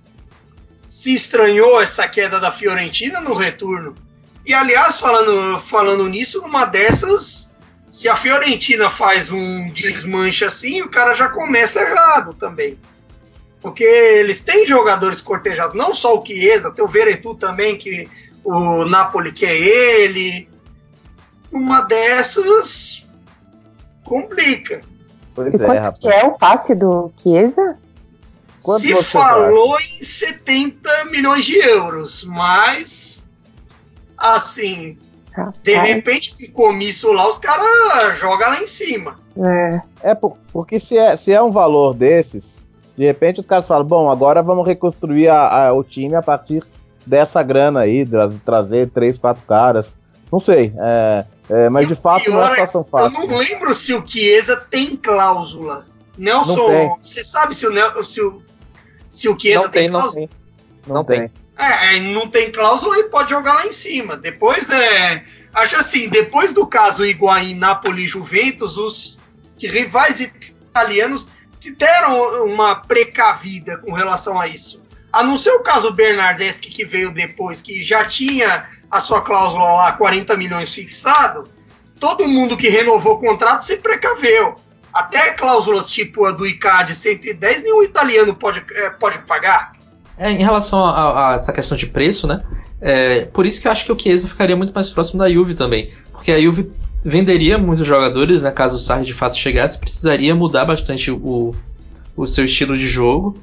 S3: se estranhou essa queda da Fiorentina no retorno. E aliás, falando, falando nisso, numa dessas, se a Fiorentina faz um desmanche assim, o cara já começa errado também. Porque eles têm jogadores cortejados, não só o Chiesa, tem o Veretu também, que o Napoli quer ele. Uma dessas complica.
S4: Pois e é, quanto rapaz. que é o passe do Chiesa?
S3: Quanto Se falou em 70 milhões de euros, mas assim, Rapaz. de repente, com isso lá, os caras jogam lá em cima.
S1: É, é porque se é, se é um valor desses, de repente os caras falam, bom, agora vamos reconstruir a, a, o time a partir dessa grana aí, trazer três, quatro caras. Não sei, é, é, mas e de fato não é situação é fácil.
S3: Eu não lembro se o Chiesa tem cláusula. Nelson, você sabe se o, se o, se o Chiesa
S2: não tem,
S3: tem cláusula?
S2: Não tem. Não, tem. tem.
S3: É, não tem cláusula e pode jogar lá em cima. Depois, é, acho assim, depois do caso Higuaín, Napoli e Juventus, os rivais italianos se deram uma precavida com relação a isso. A não ser o caso Bernardeschi, que veio depois, que já tinha a sua cláusula lá, 40 milhões fixado, todo mundo que renovou o contrato se precaveu. Até cláusulas tipo a do ICAD 110, nenhum italiano pode, é, pode pagar.
S2: É, em relação a, a, essa questão de preço, né? É, por isso que eu acho que o Chiesa ficaria muito mais próximo da Juve também. Porque a Juve venderia muitos jogadores, né? Caso o Sarri de fato chegasse, precisaria mudar bastante o, o seu estilo de jogo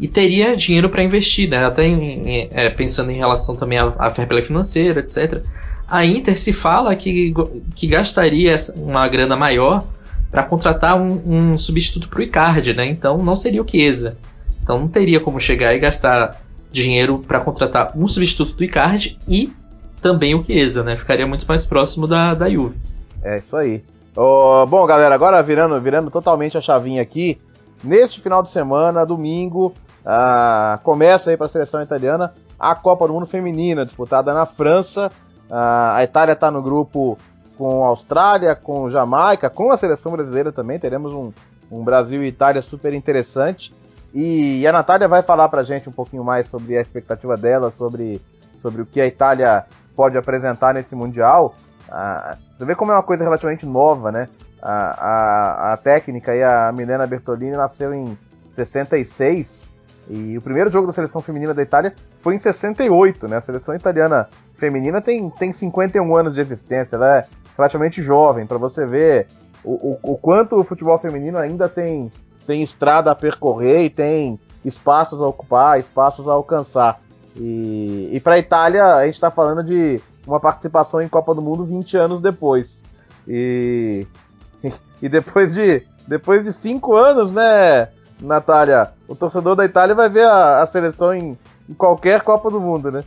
S2: e teria dinheiro para investir, né? Até em, em, é, pensando em relação também à, à fair play financeira, etc. A Inter se fala que, que gastaria uma grana maior para contratar um, um substituto para o Icardi, né? Então não seria o Chiesa. Então não teria como chegar e gastar dinheiro para contratar um substituto do Icardi e também o Chiesa, né? Ficaria muito mais próximo da, da Juve.
S1: É isso aí. Oh, bom, galera, agora virando, virando totalmente a chavinha aqui. Neste final de semana, domingo, ah, começa aí para a seleção italiana a Copa do Mundo Feminina, disputada na França. Ah, a Itália está no grupo com Austrália, com Jamaica, com a seleção brasileira também. Teremos um, um Brasil e Itália super interessante. E, a Natália vai falar para a gente um pouquinho mais sobre a expectativa dela, sobre, sobre o que a Itália pode apresentar nesse Mundial. Ah, você vê como é uma coisa relativamente nova, né? A, a, a técnica e a Milena Bertolini nasceu em 66 e o primeiro jogo da seleção feminina da Itália foi em 68, né? A seleção italiana feminina tem, tem 51 anos de existência, ela é relativamente jovem, para você ver o, o, o, quanto o futebol feminino ainda tem, tem estrada a percorrer e tem espaços a ocupar, espaços a alcançar. E, e para a Itália, a gente está falando de uma participação em Copa do Mundo 20 anos depois. E, e depois de depois de cinco anos, né, Natália, o torcedor da Itália vai ver a, a seleção em, em, qualquer Copa do Mundo, né?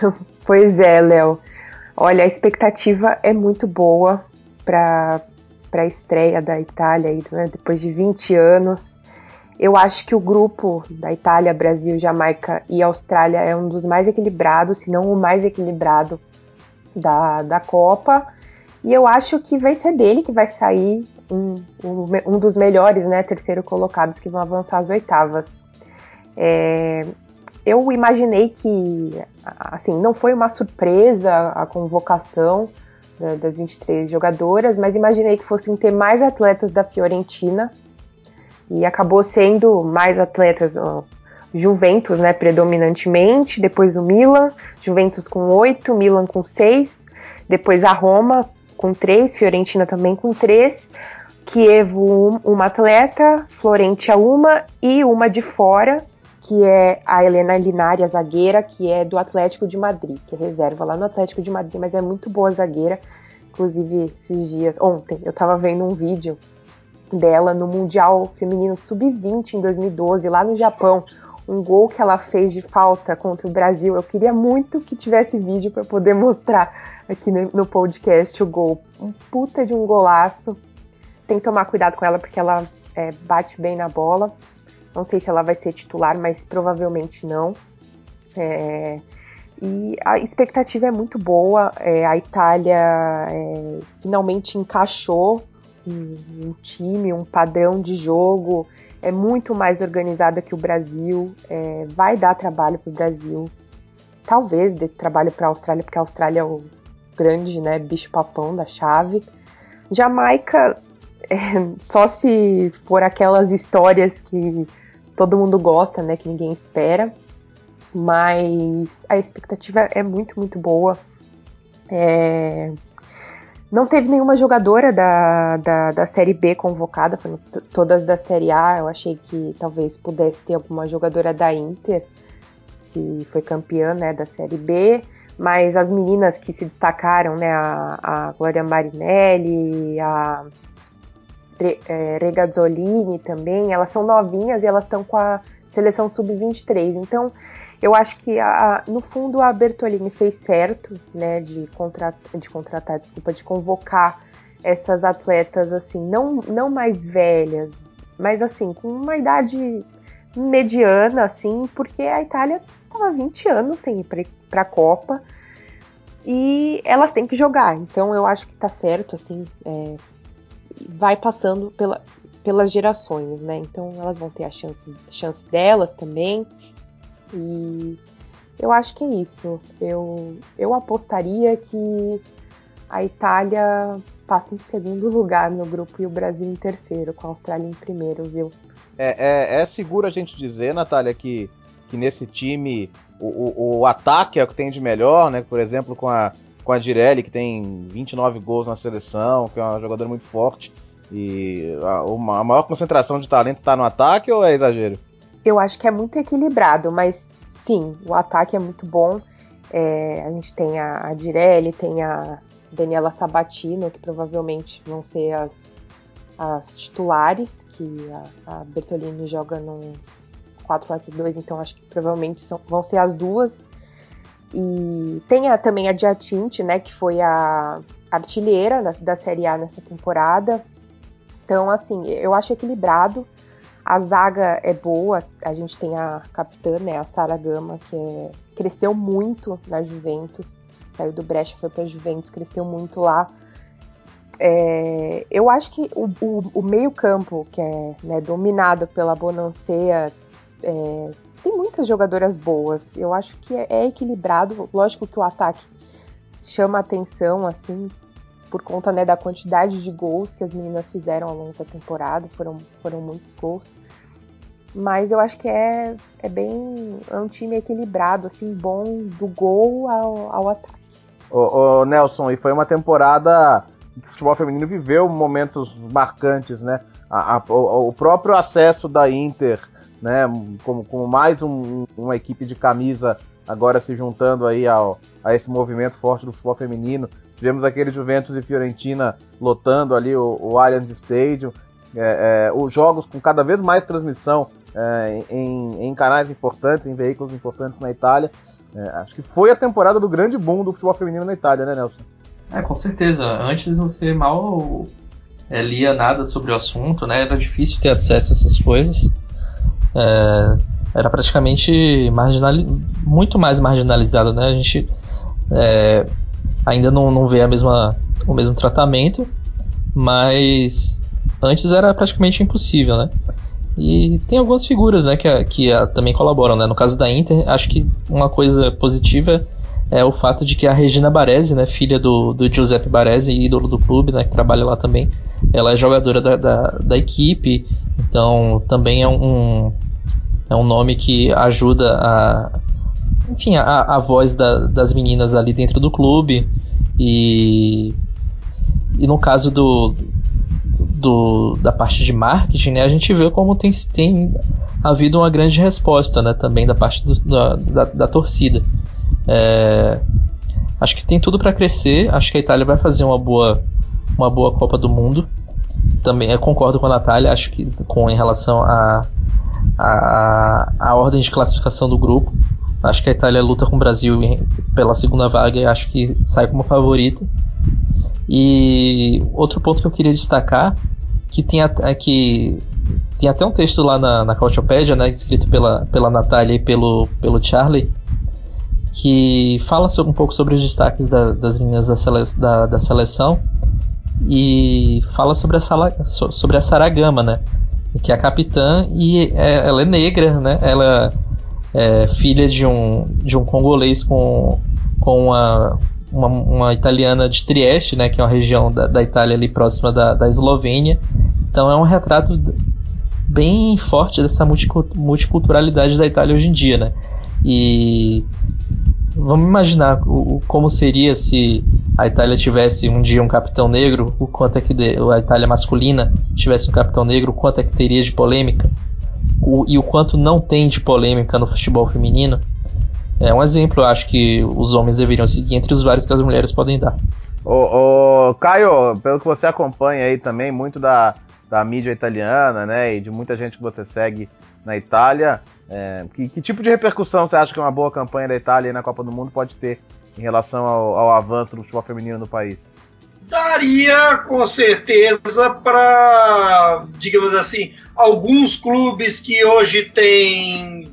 S4: Pois é, Léo. Olha, a expectativa é muito boa para a estreia da Itália né, depois de 20 anos. Eu acho que o grupo da Itália, Brasil, Jamaica e Austrália é um dos mais equilibrados, se não o mais equilibrado da, da Copa. E eu acho que vai ser dele que vai sair um, um, um dos melhores, né, terceiro colocados que vão avançar às oitavas. É, eu imaginei que, assim, não foi uma surpresa a convocação das 23 jogadoras, mas imaginei que fossem ter mais atletas da Fiorentina. E acabou sendo mais atletas ó, Juventus, né, predominantemente, depois o Milan, Juventus com 8, Milan com 6, depois a Roma com 3, Fiorentina também com 3, Kievo uma atleta, Florentia uma e uma de fora, que é a Helena Linari, a zagueira, que é do Atlético de Madrid, que é reserva lá no Atlético de Madrid, mas é muito boa zagueira. Inclusive, esses dias, ontem, eu tava vendo um vídeo dela no Mundial Feminino Sub-20 em 2012, lá no Japão. Um gol que ela fez de falta contra o Brasil. Eu queria muito que tivesse vídeo para poder mostrar aqui no, podcast o gol. Um puta de um golaço. Tem que tomar cuidado com ela porque ela é, bate bem na bola. Não sei se ela vai ser titular, mas provavelmente não. É, e a expectativa é muito boa. É, a Itália é, finalmente encaixou um, um, time, um padrão de jogo. É muito mais organizada que o Brasil. É, vai dar trabalho para o Brasil. Talvez dê trabalho para a Austrália, porque a Austrália é o grande né, bicho-papão da chave. Jamaica, é, só se for aquelas histórias que todo mundo gosta, né? Que ninguém espera. Mas a expectativa é muito, muito boa. É... Não teve nenhuma jogadora da, da, da Série B convocada, foram todas da Série A. Eu achei que talvez pudesse ter alguma jogadora da Inter, que foi campeã né, da Série B. Mas as meninas que se destacaram, né, a, a Glória Marinelli, a é, Regazzolini também, elas são novinhas e elas estão com a seleção sub-23. Então, eu acho que a, no fundo a Bertolini fez certo, né, de, contratar, de contratar, desculpa, de convocar essas atletas assim, não, não mais velhas, mas assim, com uma idade mediana, assim, porque a Itália estava 20 anos sem ir para a Copa e elas têm que jogar. Então eu acho que tá certo, assim, é, vai passando pela, pelas gerações, né? Então elas vão ter a chance, chance delas também. E eu acho que é isso. Eu, eu apostaria que a Itália passa em segundo lugar no grupo e o Brasil em terceiro, com a Austrália em primeiro, viu?
S1: É, é, é seguro a gente dizer, Natália, que, que nesse time o, o, o, ataque é o que tem de melhor, né? Por exemplo, com a, com a Direlli, que tem 29 gols na seleção, que é uma jogadora muito forte. E a, uma, a maior concentração de talento está no ataque ou é exagero?
S4: Eu acho que é muito equilibrado, mas sim, o ataque é muito bom. É, a gente tem a, a Direlli, tem a Daniela Sabatino, que provavelmente vão ser as, as titulares, que a, a Bertolini joga no 4-4-2, então acho que provavelmente são, vão ser as duas. E tem a, também a Diatinte, né, que foi a artilheira da, da Série A nessa temporada. Então, assim, eu acho equilibrado. A zaga é boa. A gente tem a capitã, né, a Sara Gama, que é, cresceu muito na Juventus. Saiu do Brecha, foi para Juventus, cresceu muito lá. É, eu acho que o, o, o meio-campo, que é né, dominado pela Bonancea, é, tem muitas jogadoras boas. Eu acho que é, é equilibrado. Lógico que o ataque chama atenção, assim, por conta né, da quantidade de gols que as meninas fizeram ao longo da temporada. Foram, foram muitos gols. Mas eu acho que é, é bem. É um time equilibrado, assim, bom do gol ao, ao ataque.
S1: Ô, ô, Nelson, e foi uma temporada que o futebol feminino viveu momentos marcantes, né? A, a, o, o próprio acesso da Inter né? Como, como mais um, uma equipe de camisa agora se juntando aí ao, a esse movimento forte do futebol feminino. Tivemos aquele Juventus e Fiorentina lotando ali o, o Allianz Stadium. É, é, os jogos com cada vez mais transmissão é, em, em, canais importantes, em veículos importantes na Itália. É, acho que foi a temporada do grande boom do futebol feminino na Itália, né, Nelson?
S2: É, com certeza. Antes você mal é, lia nada sobre o assunto, né? Era difícil ter acesso a essas coisas. É, era praticamente marginal, muito mais marginalizado, né? A gente é, ainda não, não vê a mesma, o mesmo tratamento, mas antes era praticamente impossível, né? E tem algumas figuras, né, que, que também colaboram, né? No caso da Inter, acho que uma coisa positiva é o fato de que a Regina Baresi, né, filha do, do Giuseppe Baresi, ídolo do clube, né, que trabalha lá também, ela é jogadora da, da, da equipe, então também é um, é um nome que ajuda a, enfim, a, a voz da, das meninas ali dentro do clube e e no caso do, do, da parte de marketing, né, a gente vê como tem, tem havido uma grande resposta né, também da parte do, da, da, da, torcida. É, acho que tem tudo para crescer. Acho que a Itália vai fazer uma boa, uma boa Copa do Mundo. Também concordo com a Natália, acho que com em relação a, a, a ordem de classificação do grupo. Acho que a Itália luta com o Brasil pela segunda vaga e acho que sai como favorita. E outro ponto que eu queria destacar, que tem, é que tem até um texto lá na, na né, escrito pela, pela Natália e pelo, pelo Charlie, que fala sobre, um pouco sobre os destaques da, das meninas da, sele, da, da, seleção e fala sobre a, Sala, sobre a Saragama, né, que é a capitã e é, ela é negra, né, ela é filha de um, de um congolês com, com uma, uma, uma, italiana de Trieste, né, que é uma região da, da Itália ali próxima da, da Eslovênia. Então é um retrato bem forte dessa multiculturalidade da Itália hoje em dia, né? E vamos imaginar o, como seria se a Itália tivesse um dia um capitão negro, o quanto é que de, a Itália masculina tivesse um capitão negro, o quanto é que teria de polêmica, o, e o quanto não tem de polêmica no futebol feminino. É um exemplo, eu acho que os homens deveriam seguir entre os vários que as mulheres podem dar.
S1: Ô, Caio, pelo que você acompanha aí também, muito da, da mídia italiana, né, e de muita gente que você segue na Itália, é, que, que, tipo de repercussão você acha que uma boa campanha da Itália na Copa do Mundo pode ter em relação ao, ao avanço do futebol feminino no país?
S3: Daria com certeza para, digamos assim, alguns clubes que hoje têm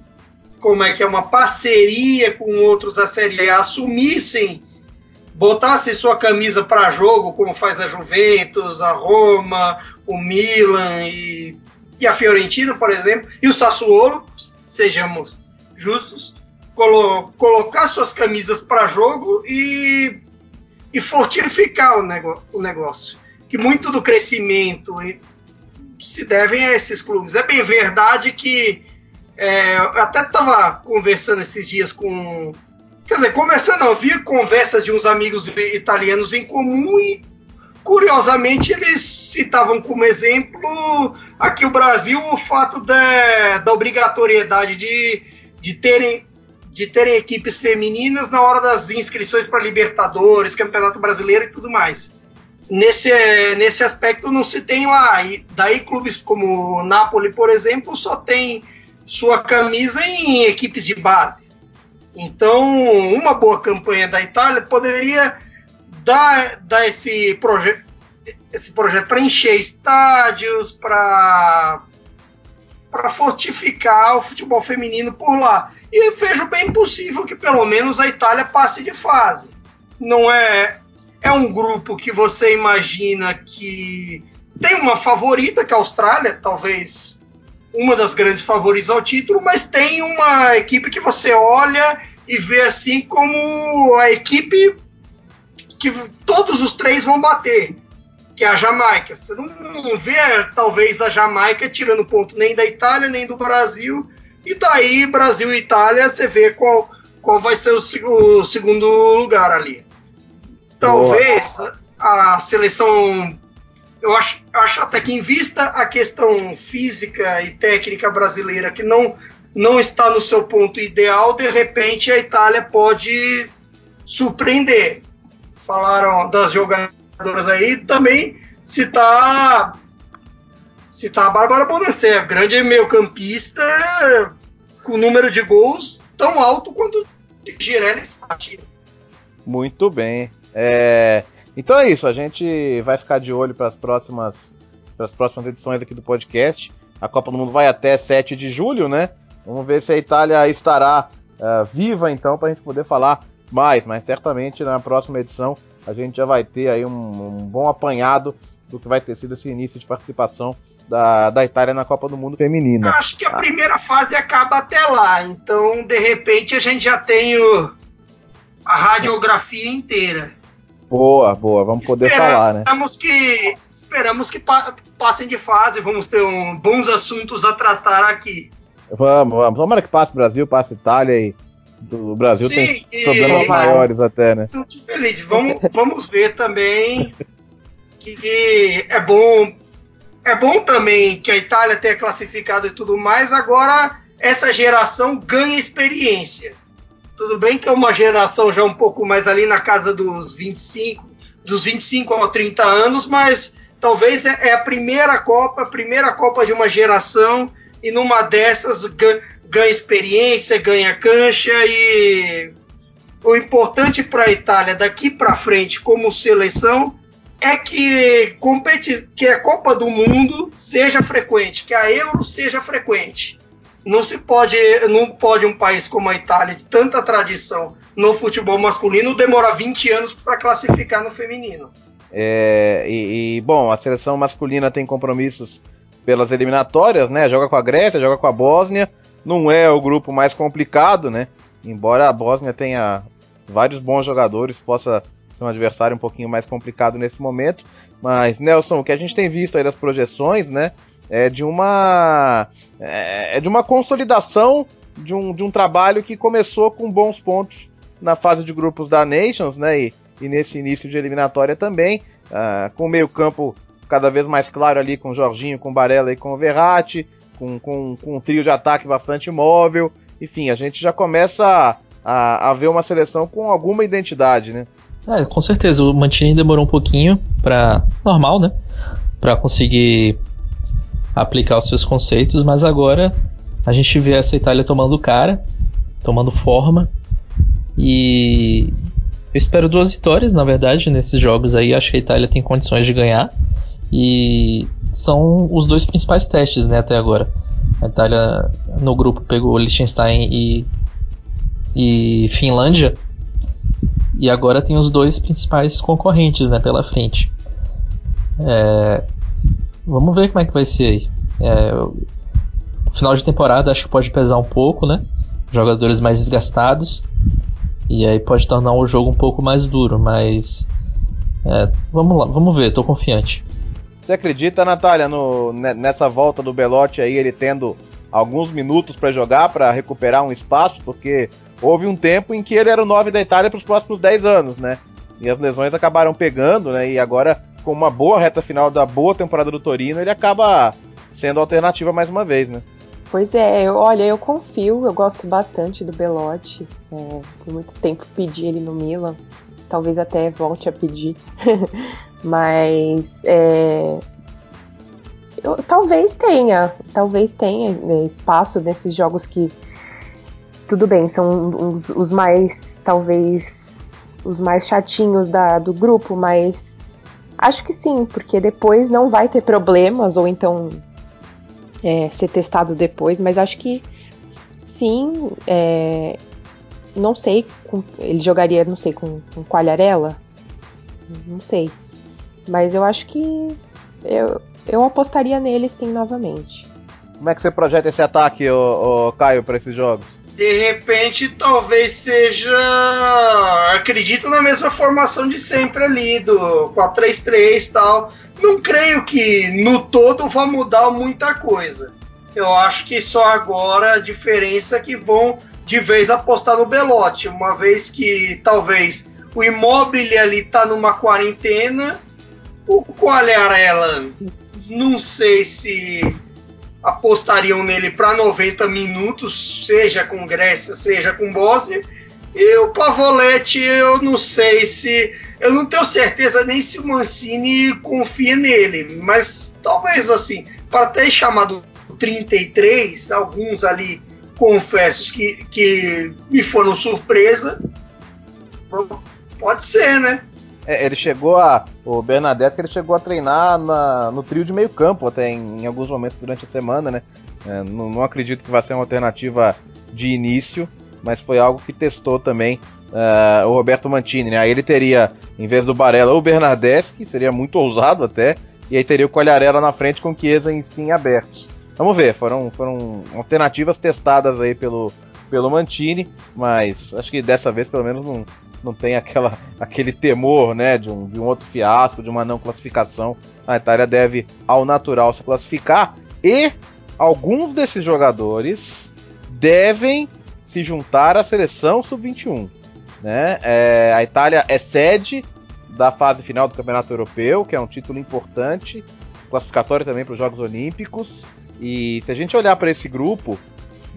S3: como é que é uma parceria com outros da Série A assumissem, botassem sua camisa para jogo, como faz a Juventus, a Roma, o Milan e, e a Fiorentina, por exemplo, e o Sassuolo, sejamos justos, colo, colocar suas camisas para jogo e, e fortificar o, o negócio. Que muito do crescimento se devem a esses clubes. É bem verdade que é, eu até estava conversando esses dias com. Quer dizer, conversando, eu vi conversas de uns amigos italianos em comum e, curiosamente, eles citavam como exemplo aqui o Brasil o fato da, da obrigatoriedade de, de terem de terem equipes femininas na hora das inscrições para Libertadores, Campeonato Brasileiro e tudo mais. Nesse, nesse aspecto não se tem lá. E daí clubes como Napoli, por exemplo, só tem sua camisa em equipes de base. Então, uma boa campanha da Itália poderia dar, dar esse, proje esse projeto para encher estádios, para para fortificar o futebol feminino por lá. E vejo bem possível que pelo menos a Itália passe de fase. Não é é um grupo que você imagina que tem uma favorita, que é a Austrália, talvez uma das grandes favoritas ao título, mas tem uma equipe que você olha e vê assim como a equipe que todos os três vão bater, que é a Jamaica. Você não, não vê talvez a Jamaica tirando ponto nem da Itália nem do Brasil, e daí Brasil e Itália você vê qual, qual vai ser o, o segundo lugar ali. Talvez Boa. a seleção eu acho, acho até que em vista a questão física e técnica brasileira que não, não está no seu ponto ideal, de repente a Itália pode surpreender. Falaram das jogadoras aí, também citar citar a Bárbara Bonacer, grande meio-campista com número de gols tão alto quanto Girelli
S1: Muito bem. É, então é isso, a gente vai ficar de olho para as próximas, as próximas edições aqui do podcast. A Copa do Mundo vai até 7 de julho, né? Vamos ver se a Itália estará uh, viva então para a gente poder falar mais, mas certamente na próxima edição a gente já vai ter aí um, um bom apanhado do que vai ter sido esse início de participação da, da Itália na Copa do Mundo Feminina.
S3: Acho que a primeira fase acaba até lá, então de repente a gente já tem o, a radiografia inteira.
S1: Boa, boa, vamos poder Esperamos falar, né?
S3: Que, esperamos que pa passem de fase, vamos ter um, bons assuntos a tratar aqui.
S1: Vamos, vamos. Tomara que passe o Brasil, passe a Itália e o Brasil Sim, tem e... problemas maiores até, né?
S3: Feliz. Vamos, vamos ver também que é bom é bom também que a Itália tenha classificado e tudo mais. Agora essa geração ganha experiência. Tudo bem que é uma geração já um pouco mais ali na casa dos 25, dos 25 a 30 anos, mas talvez é, é a primeira Copa, a primeira Copa de uma geração, e numa dessas ganha, ganha experiência, ganha cancha e o importante para a Itália daqui para frente como seleção é que, competi que a Copa do Mundo seja frequente, que a Euro seja frequente. Não se pode, não pode um país como a Itália, de tanta tradição no futebol masculino, demorar 20 anos para classificar no feminino.
S1: É, e, e, bom, a seleção masculina tem compromissos pelas eliminatórias, né? Joga com a Grécia, joga com a Bósnia. Não é o grupo mais complicado, né? Embora a Bósnia tenha vários bons jogadores, possa ser um adversário um pouquinho mais complicado nesse momento. Mas, Nelson, o que a gente tem visto aí das projeções, né? É de uma. É, é de uma consolidação de um, de um trabalho que começou com bons pontos na fase de grupos da Nations, né? E, e nesse início de eliminatória também, uh, com o meio-campo cada vez mais claro ali com o Jorginho, com o Barella e com o Verratti, com, com, com um trio de ataque bastante móvel. Enfim, a gente já começa a, a, a ver uma seleção com alguma identidade, né?
S2: É, com certeza. O Mantini demorou um pouquinho para normal, né? Para conseguir aplicar os seus conceitos, mas agora a gente vê essa Itália tomando cara, tomando forma e eu espero duas vitórias, na verdade, nesses jogos aí. Acho que a Itália tem condições de ganhar e são os dois principais testes, né, até agora. A Itália no grupo pegou Liechtenstein e, e Finlândia e agora tem os dois principais concorrentes, né, pela frente. É, vamos ver como é que vai ser aí. É, final de temporada acho que pode pesar um pouco, né? Jogadores mais desgastados. E aí pode tornar o jogo um pouco mais duro, mas. É, vamos lá, vamos ver, tô confiante.
S1: Você acredita, Natália, no, nessa volta do Belotti aí, ele tendo alguns minutos para jogar, para recuperar um espaço, porque houve um tempo em que ele era o 9 da Itália para os próximos 10 anos, né? E as lesões acabaram pegando, né? E agora, com uma boa reta final da boa temporada do Torino, ele acaba sendo alternativa mais uma vez, né?
S4: Pois é, eu, olha, eu confio, eu gosto bastante do Belotti. É, por muito tempo pedi ele no Milan. Talvez até volte a pedir. Mas é, eu, talvez tenha, talvez tenha né, espaço nesses jogos que tudo bem, são os, os mais, talvez, os mais chatinhos da, do grupo, mas acho que sim, porque depois não vai ter problemas, ou então é, ser testado depois, mas acho que sim, é, não sei, ele jogaria, não sei, com, com Qualharela, não sei, mas eu acho que eu, eu apostaria nele sim novamente.
S1: Como é que você projeta esse ataque, ô, ô Caio, para esses jogos?
S3: de repente talvez seja. Acredito na mesma formação de sempre ali, do 4-3-3 e tal. Não creio que no todo vá mudar muita coisa. Eu acho que só agora a diferença é que vão de vez apostar no Belote, uma vez que talvez o Immobile ali tá numa quarentena, o Quagliarella não sei se apostariam nele para 90 minutos, seja com Grécia, seja com Bósnia. E o Pavoletti, eu não sei se. Eu não tenho certeza nem se o Mancini confia nele, mas talvez assim, para ter chamado 33, alguns ali confessos que, que me foram surpresa, pode ser, né?
S1: É, ele chegou a. O Bernadette ele chegou a treinar na, no trio de meio campo até em, em alguns momentos durante a semana, né? É, não, não, acredito que vai ser uma alternativa de início, mas foi algo que testou também uh, o Roberto Mantini, né? Aí ele teria, em vez do Barella, o Bernardeschi, que seria muito ousado até, e aí teria o Colharela na frente com o Chiesa em sim abertos. Vamos ver, foram, foram alternativas testadas aí pelo, pelo Mantini, mas acho que dessa vez pelo menos não, não tem aquela, aquele temor né, de, um, de um outro fiasco, de uma não classificação. A Itália deve, ao natural, se classificar e alguns desses jogadores devem se juntar à seleção sub-21. Né? É, a Itália é sede da fase final do Campeonato Europeu, que é um título importante, classificatório também para os Jogos Olímpicos. E se a gente olhar para esse grupo,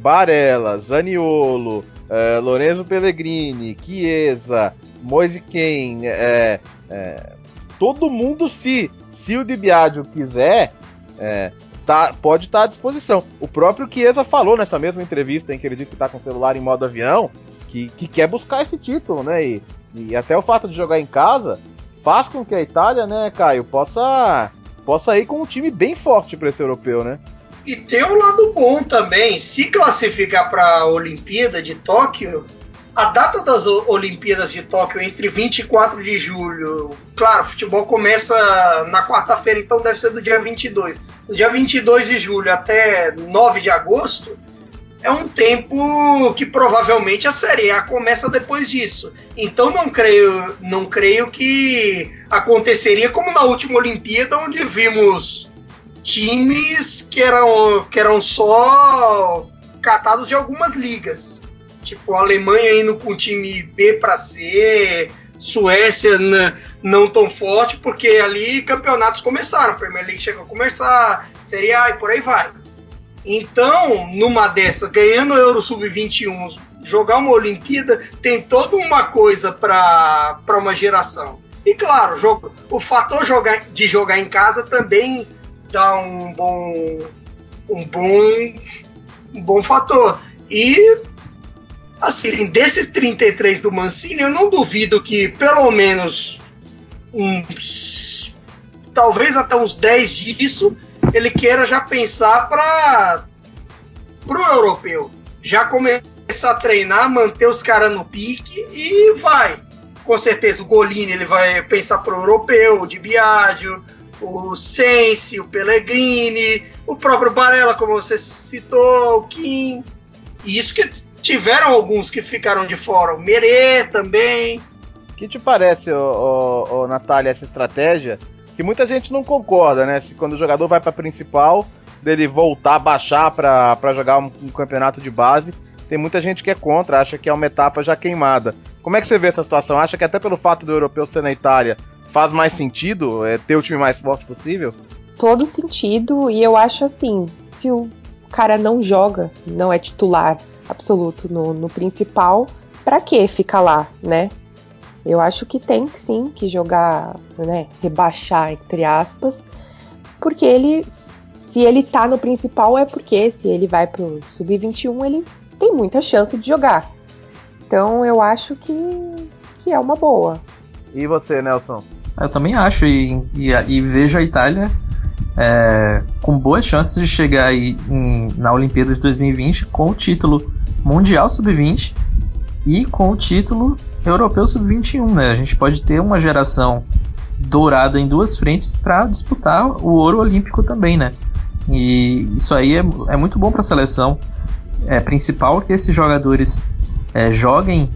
S1: Barella, Zaniolo, é, Lorenzo Pellegrini, Chiesa, Moise Ken, é, é, todo mundo se se o Di Biagio quiser é, tá, pode estar tá à disposição. O próprio Chiesa falou nessa mesma entrevista em que ele disse que está com o celular em modo avião que, que quer buscar esse título, né? E, e até o fato de jogar em casa faz com que a Itália, né, Caio, possa, possa ir com um time bem forte para esse europeu, né?
S3: E tem um lado bom também, se classificar para a Olimpíada de Tóquio, a data das Olimpíadas de Tóquio entre 24 de julho, claro, futebol começa na quarta-feira, então deve ser do dia 22. Do dia 22 de julho até 9 de agosto, é um tempo que provavelmente a Série A começa depois disso. Então não creio, não creio que aconteceria como na última Olimpíada, onde vimos times que eram, que eram só catados de algumas ligas. Tipo, a Alemanha indo com time B para C, Suécia não tão forte, porque ali campeonatos começaram, Premier League chegou a começar, Série A e por aí vai. Então, numa dessa, ganhando o Euro Sub-21, jogar uma Olimpíada, tem toda uma coisa para uma geração. E claro, jogo, o fator de jogar em casa também dá um bom um bom um bom fator. E assim, desses 33 do Mancini, eu não duvido que pelo menos uns talvez até uns 10 disso ele queira já pensar para o europeu. Já começar a treinar, manter os caras no pique e vai. Com certeza o Golini ele vai pensar para o europeu, de Biagio, o Sense, o Pellegrini, o próprio Barella, como você citou, o Kim. E isso que tiveram alguns que ficaram de fora, o Merê também.
S1: O que te parece, ô, ô, ô, Natália, essa estratégia que muita gente não concorda, né? Se quando o jogador vai para principal, dele voltar, baixar para jogar um, um, campeonato de base, tem muita gente que é contra, acha que é uma etapa já queimada. Como é que você vê essa situação? Acha que até pelo fato do europeu ser na Itália, faz mais sentido é, ter o time mais forte possível?
S4: Todo sentido, e eu acho assim, se o cara não joga, não é titular absoluto no, no principal, para que ficar lá, né? Eu acho que tem sim que jogar, né, rebaixar entre aspas, porque ele se ele tá no principal é porque se ele vai pro sub-21, ele tem muita chance de jogar. Então eu acho que, que é uma boa.
S1: E você, Nelson?
S2: Eu também acho, e, e, e vejo a Itália é, com boas chances de chegar aí em, na Olimpíada de 2020 com o título Mundial Sub-20 e com o título Europeu Sub-21, né? A gente pode ter uma geração dourada em duas frentes para disputar o ouro olímpico também, né? E isso aí é, é muito bom para a seleção é, principal que esses jogadores é, joguem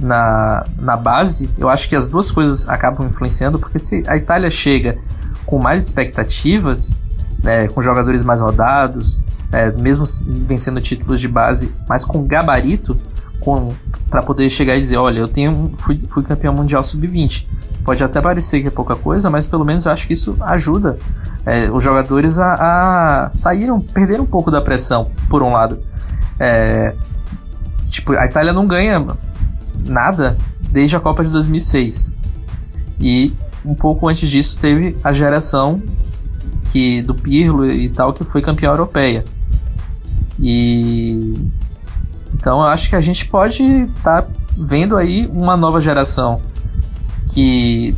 S2: na, na base. Eu acho que as duas coisas acabam influenciando, porque se a Itália chega com mais expectativas, né, com jogadores mais rodados, é, mesmo vencendo títulos de base, mas com gabarito, para poder chegar e dizer, olha, eu tenho fui, fui campeão mundial sub-20. Pode até parecer que é pouca coisa, mas pelo menos eu acho que isso ajuda é, os jogadores a, a saíram, perderam um pouco da pressão, por um lado. É, tipo, a Itália não ganha nada desde a Copa de 2006. E um pouco antes disso teve a geração que do Pirlo e tal que foi campeã europeia. E então eu acho que a gente pode estar tá vendo aí uma nova geração que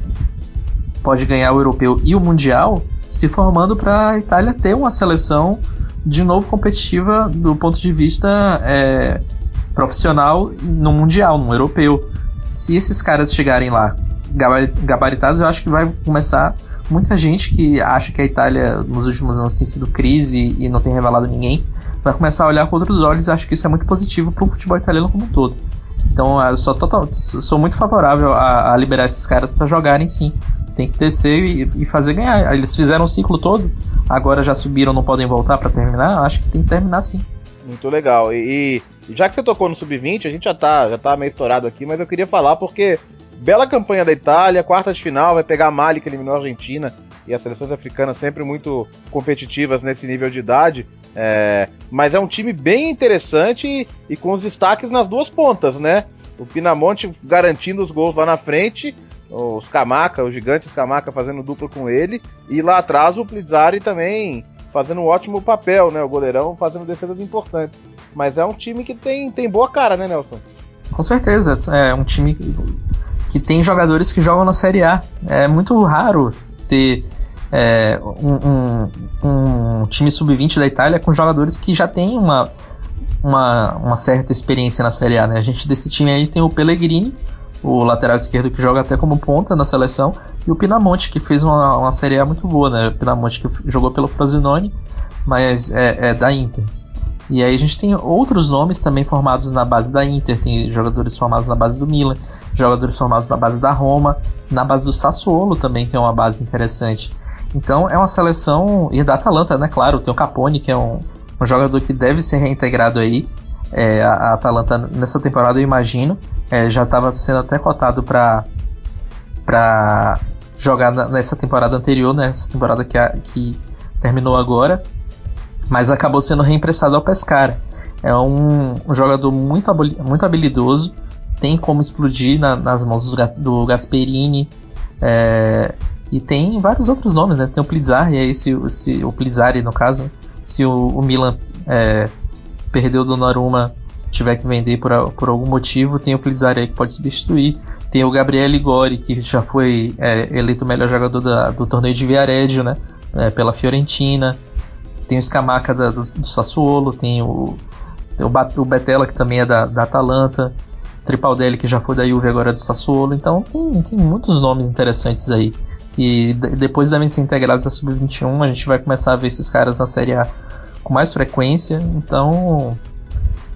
S2: pode ganhar o europeu e o mundial, se formando para a Itália ter uma seleção de novo competitiva do ponto de vista é, profissional no mundial, no europeu. Se esses caras chegarem lá gabaritados, eu acho que vai começar muita gente que acha que a Itália nos últimos anos tem sido crise e não tem revelado ninguém, vai começar a olhar com outros olhos. Eu acho que isso é muito positivo para o futebol italiano como um todo. Então, eu sou, total, sou muito favorável a, a liberar esses caras para jogarem sim. Tem que descer e, e, fazer ganhar. Eles fizeram o ciclo todo, agora já subiram, não podem voltar para terminar. Acho que tem que terminar sim.
S1: Muito legal. E, e já que você tocou no sub-20, a gente já tá, já tá meio estourado aqui, mas eu queria falar porque bela campanha da Itália, quarta de final, vai pegar a Mali que eliminou a Argentina e as seleções africanas sempre muito competitivas nesse nível de idade. É, mas é um time bem interessante e, e, com os destaques nas duas pontas, né? O Pinamonte garantindo os gols lá na frente, os Kamaka, os gigantes Kamaka fazendo dupla com ele, e lá atrás o Plizzari também fazendo um ótimo papel, né? O goleirão fazendo defesas importantes. Mas é um time que tem, tem boa cara, né, Nelson?
S2: Com certeza, é um time que tem jogadores que jogam na Série A. É muito raro ter é, um, um, um, time sub-20 da Itália com jogadores que já têm uma, uma, uma, certa experiência na Série A. Né? A gente desse time aí tem o Pellegrini, o lateral esquerdo que joga até como ponta na seleção, e o Pinamonte, que fez uma, uma Série A muito boa. Né? O Pinamonte que jogou pelo Frosinone, mas é, é da Inter. E aí a gente tem outros nomes também formados na base da Inter, tem jogadores formados na base do Milan, jogadores formados na base da Roma, na base do Sassuolo também, que é uma base interessante. Então é uma seleção. E da Atalanta, né? Claro, tem o Capone, que é um, um jogador que deve ser reintegrado aí. É, a, Atalanta nessa temporada, eu imagino, é, já estava sendo até cotado para para jogar nessa temporada anterior, né? Essa temporada que, a, que terminou agora, mas acabou sendo reemprestado ao Pescara. É um, um jogador muito, muito habilidoso, tem como explodir na, nas mãos do, do Gasperini. É, e tem vários outros nomes, né? Tem o Plizzar, e aí se, se o Plizzari, no caso, se o, o Milan é, perdeu o Donnarumma, tiver que vender por, por algum motivo, tem o Plizzari aí que pode substituir. Tem o Gabriele Gori, que já foi é, eleito o melhor jogador da, do torneio de Viareggio, né? É, pela Fiorentina. Tem o Scamaca da, do, do, Sassuolo, tem o, tem o, Betella, que também é da, da Atalanta. Tripaldelli, que já foi da Juve agora é do Sassuolo. Então tem, tem muitos nomes interessantes aí que depois devem ser integrados à Sub-21, a gente vai começar a ver esses caras na Série A com mais frequência, então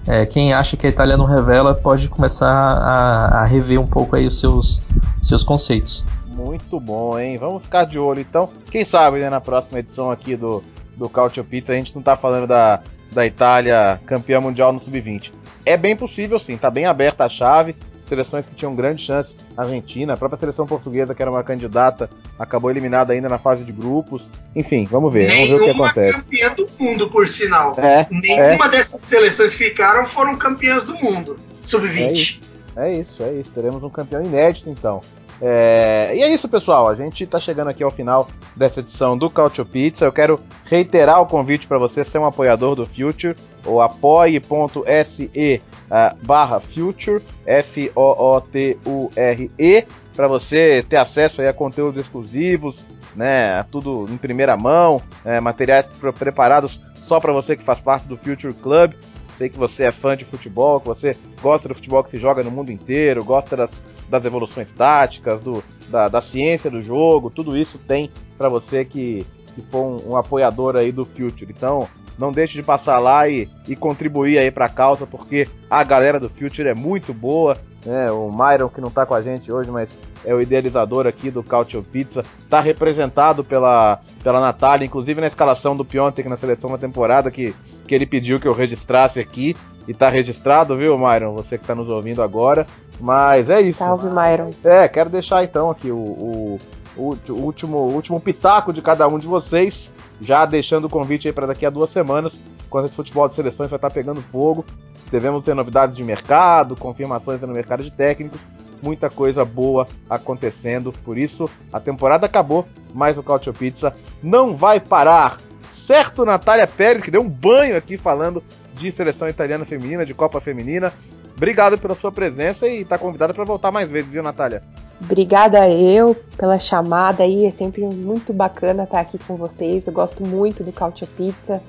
S2: é, quem acha que a Itália não revela pode começar a, a rever um pouco aí os seus, seus conceitos.
S1: Muito bom, hein? Vamos ficar de olho então. Quem sabe né, na próxima edição aqui do, do Cautio Pizza a gente não tá falando da, da Itália campeã mundial no Sub-20. É bem possível sim, tá bem aberta a chave seleções que tinham grande chance. A Argentina, a própria seleção portuguesa, que era uma candidata, acabou eliminada ainda na fase de grupos. Enfim, vamos ver, vamos ver o que acontece.
S3: campeã do mundo, por sinal. É, Nenhuma é. dessas seleções que ficaram foram campeãs do mundo. Sub-20.
S1: É, é isso, é isso. Teremos um campeão inédito, então. É... E é isso, pessoal. A gente está chegando aqui ao final dessa edição do Cautio Pizza. Eu quero reiterar o convite para você ser um apoiador do Future, ou apoie.se uh, barra Future, F-O-O-T-U-R-E, para você ter acesso aí a conteúdos exclusivos, né, tudo em primeira mão, é, materiais preparados só para você que faz parte do Future Club. Sei que você é fã de futebol, que você gosta do futebol que se joga no mundo inteiro, gosta das, das evoluções táticas, do, da, da ciência do jogo, tudo isso tem para você que, que for um, um, apoiador aí do Future. Então, não deixe de passar lá e, e contribuir aí para a causa, porque a galera do Future é muito boa. Né? O Myron, que não está com a gente hoje, mas é o idealizador aqui do Cautio Pizza, está representado pela, pela Natália, inclusive na escalação do Piontek na seleção da temporada, que, que ele pediu que eu registrasse aqui. E tá registrado, viu, Myron? Você que está nos ouvindo agora. Mas é isso.
S4: Salve, Myron.
S1: É, quero deixar então aqui o, o, o, último, último pitaco de cada um de vocês. Já deixando o convite aí para daqui a duas semanas, quando esse futebol de seleções vai estar pegando fogo. Devemos ter novidades de mercado, confirmações no mercado de técnicos muita coisa boa acontecendo. Por isso, a temporada acabou, mas o Cautio Pizza não vai parar. Certo, Natália Pérez, que deu um banho aqui falando de seleção italiana feminina, de Copa Feminina. Obrigado pela sua presença e está convidada para voltar mais vezes, viu, Natália?
S4: Obrigada eu pela chamada aí, é sempre muito bacana estar aqui com vocês. Eu gosto muito do Cautio Pizza.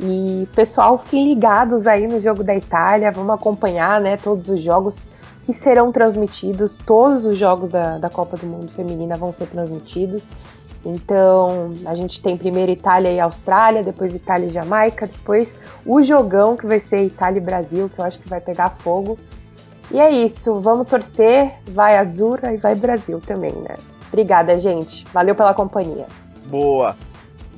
S4: E pessoal, fiquem ligados aí no jogo da Itália, vamos acompanhar né, todos os jogos que serão transmitidos, todos os jogos da, da Copa do Mundo Feminina vão ser transmitidos. Então, a gente tem primeiro Itália e Austrália, depois Itália e Jamaica, depois o jogão que vai ser Itália e Brasil, que eu acho que vai pegar fogo. E é isso, vamos torcer, vai Azura e vai Brasil também, né? Obrigada, gente. Valeu pela companhia.
S1: Boa.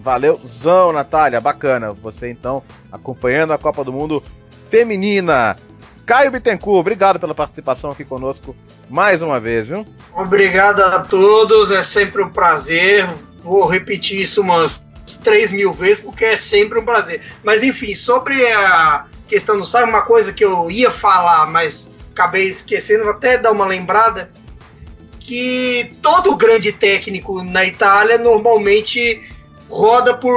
S1: Valeu, Zão, Natália, bacana. Você então acompanhando a Copa do Mundo Feminina. Caio Bittencourt, obrigado pela participação aqui conosco mais uma vez, viu?
S3: Obrigado a todos, é sempre um prazer. Vou repetir isso umas 3 mil vezes, porque é sempre um prazer. Mas enfim, sobre a questão do sabe uma coisa que eu ia falar, mas acabei esquecendo, vou até dar uma lembrada, que todo grande técnico na Itália normalmente roda por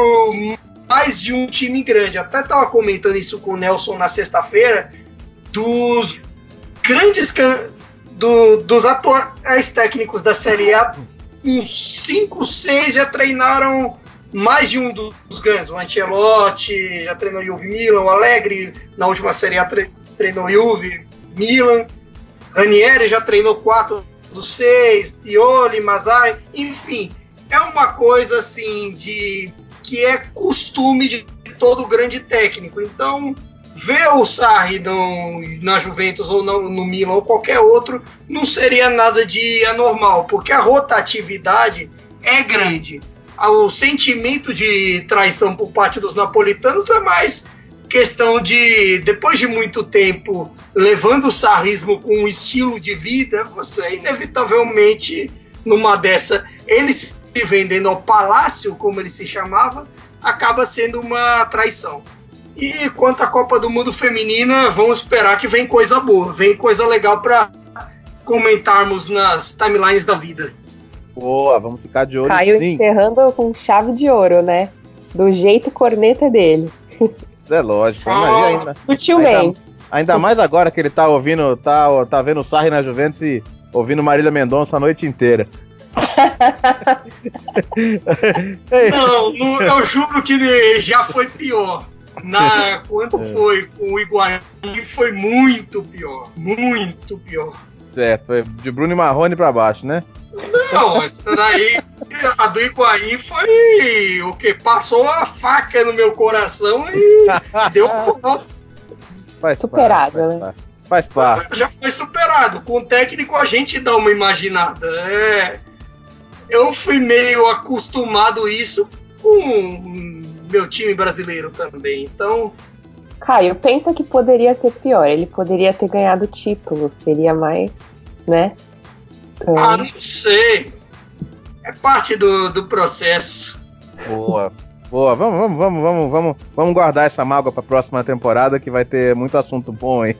S3: mais de um time grande. Até estava comentando isso com o Nelson na sexta-feira, dos grandes do, dos atuais técnicos da Série A, uns 5, 6 já treinaram mais de um dos grandes. O Ancelotti já treinou Juve Milan, o Alegre na última Série A treinou Juve, Milan, Ranieri já treinou quatro dos seis, Pioli, Mazai, enfim, é uma coisa assim de que é costume de todo grande técnico. Então, ver o Sarri no, na Juventus ou no, no Milan ou qualquer outro não seria nada de anormal, porque a rotatividade é grande. O sentimento de traição por parte dos napolitanos é mais questão de, depois de muito tempo levando o sarrismo com um estilo de vida, você inevitavelmente, numa dessa, ele se vendendo ao palácio, como ele se chamava, acaba sendo uma traição. E quanto à Copa do Mundo Feminina, vamos esperar que vem coisa boa, vem coisa legal para comentarmos nas timelines da vida.
S1: Boa, vamos ficar de olho
S4: Caio sim. encerrando com chave de ouro, né? Do jeito corneta dele.
S1: É lógico. Ah, ainda,
S4: sutilmente.
S1: Ainda, ainda, mais agora que ele tá ouvindo, tá, tá vendo o Sarri na Juventus e ouvindo Marília Mendonça a noite inteira.
S3: não, não, eu juro que já foi pior. Na, quando é. foi com o Higuaín, foi muito pior. Muito pior.
S1: Certo, foi de Bruno e Marrone pra baixo, né?
S3: Não, essa daí, a do Higuaín foi o que? Passou a faca no meu coração e deu
S4: faz Superado, parte, né?
S1: Faz parte.
S3: Já foi superado. Com o técnico a gente dá uma imaginada. É, eu fui meio acostumado isso com meu time brasileiro também. Então.
S4: Caio, pensa que poderia ser pior. Ele poderia ter ganhado título. Seria mais, né?
S3: Então... Ah, não sei. É parte do, do processo.
S1: Boa. Boa, vamos, vamos, vamos, vamos, vamos, vamos guardar essa mágoa para a próxima temporada que vai ter muito assunto bom, hein?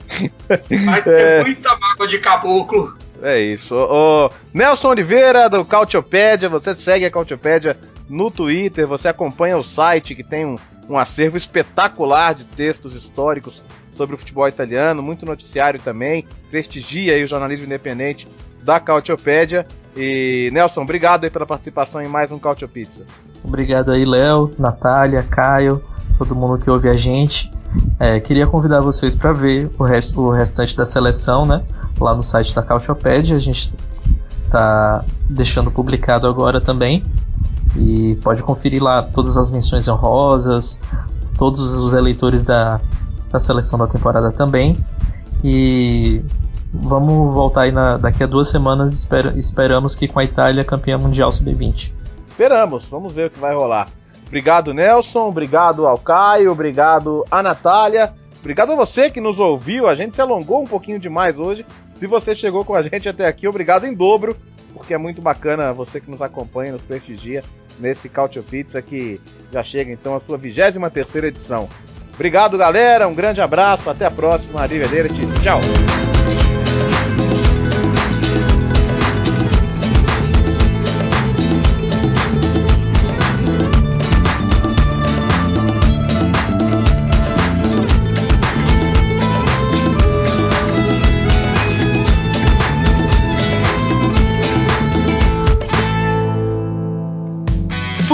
S3: Vai ter é... muita mágoa de caboclo.
S1: É isso. O Nelson Oliveira do Cautiopédia, você segue a Cautiopédia no Twitter, você acompanha o site que tem um, um acervo espetacular de textos históricos sobre o futebol italiano, muito noticiário também, prestigia aí o jornalismo independente da Cautiopédia. E Nelson, obrigado aí pela participação em mais um Cautio Pizza.
S2: Obrigado aí, Léo, Natália, Caio, todo mundo que ouve a gente. É, queria convidar vocês para ver o, rest, o restante da seleção, né? Lá no site da Cautiopédia. A gente tá deixando publicado agora também. E pode conferir lá todas as menções honrosas, todos os eleitores da, da seleção da temporada também. E Vamos voltar aí na, daqui a duas semanas. Esper, esperamos que com a Itália campeã mundial sub-20.
S1: Esperamos, vamos ver o que vai rolar. Obrigado, Nelson. Obrigado ao Caio. Obrigado a Natália. Obrigado a você que nos ouviu. A gente se alongou um pouquinho demais hoje. Se você chegou com a gente até aqui, obrigado em dobro, porque é muito bacana você que nos acompanha, nos prestigia nesse Cautio Pizza que já chega então a sua 23 terceira edição. Obrigado, galera. Um grande abraço. Até a próxima. Arrivederci. Tchau.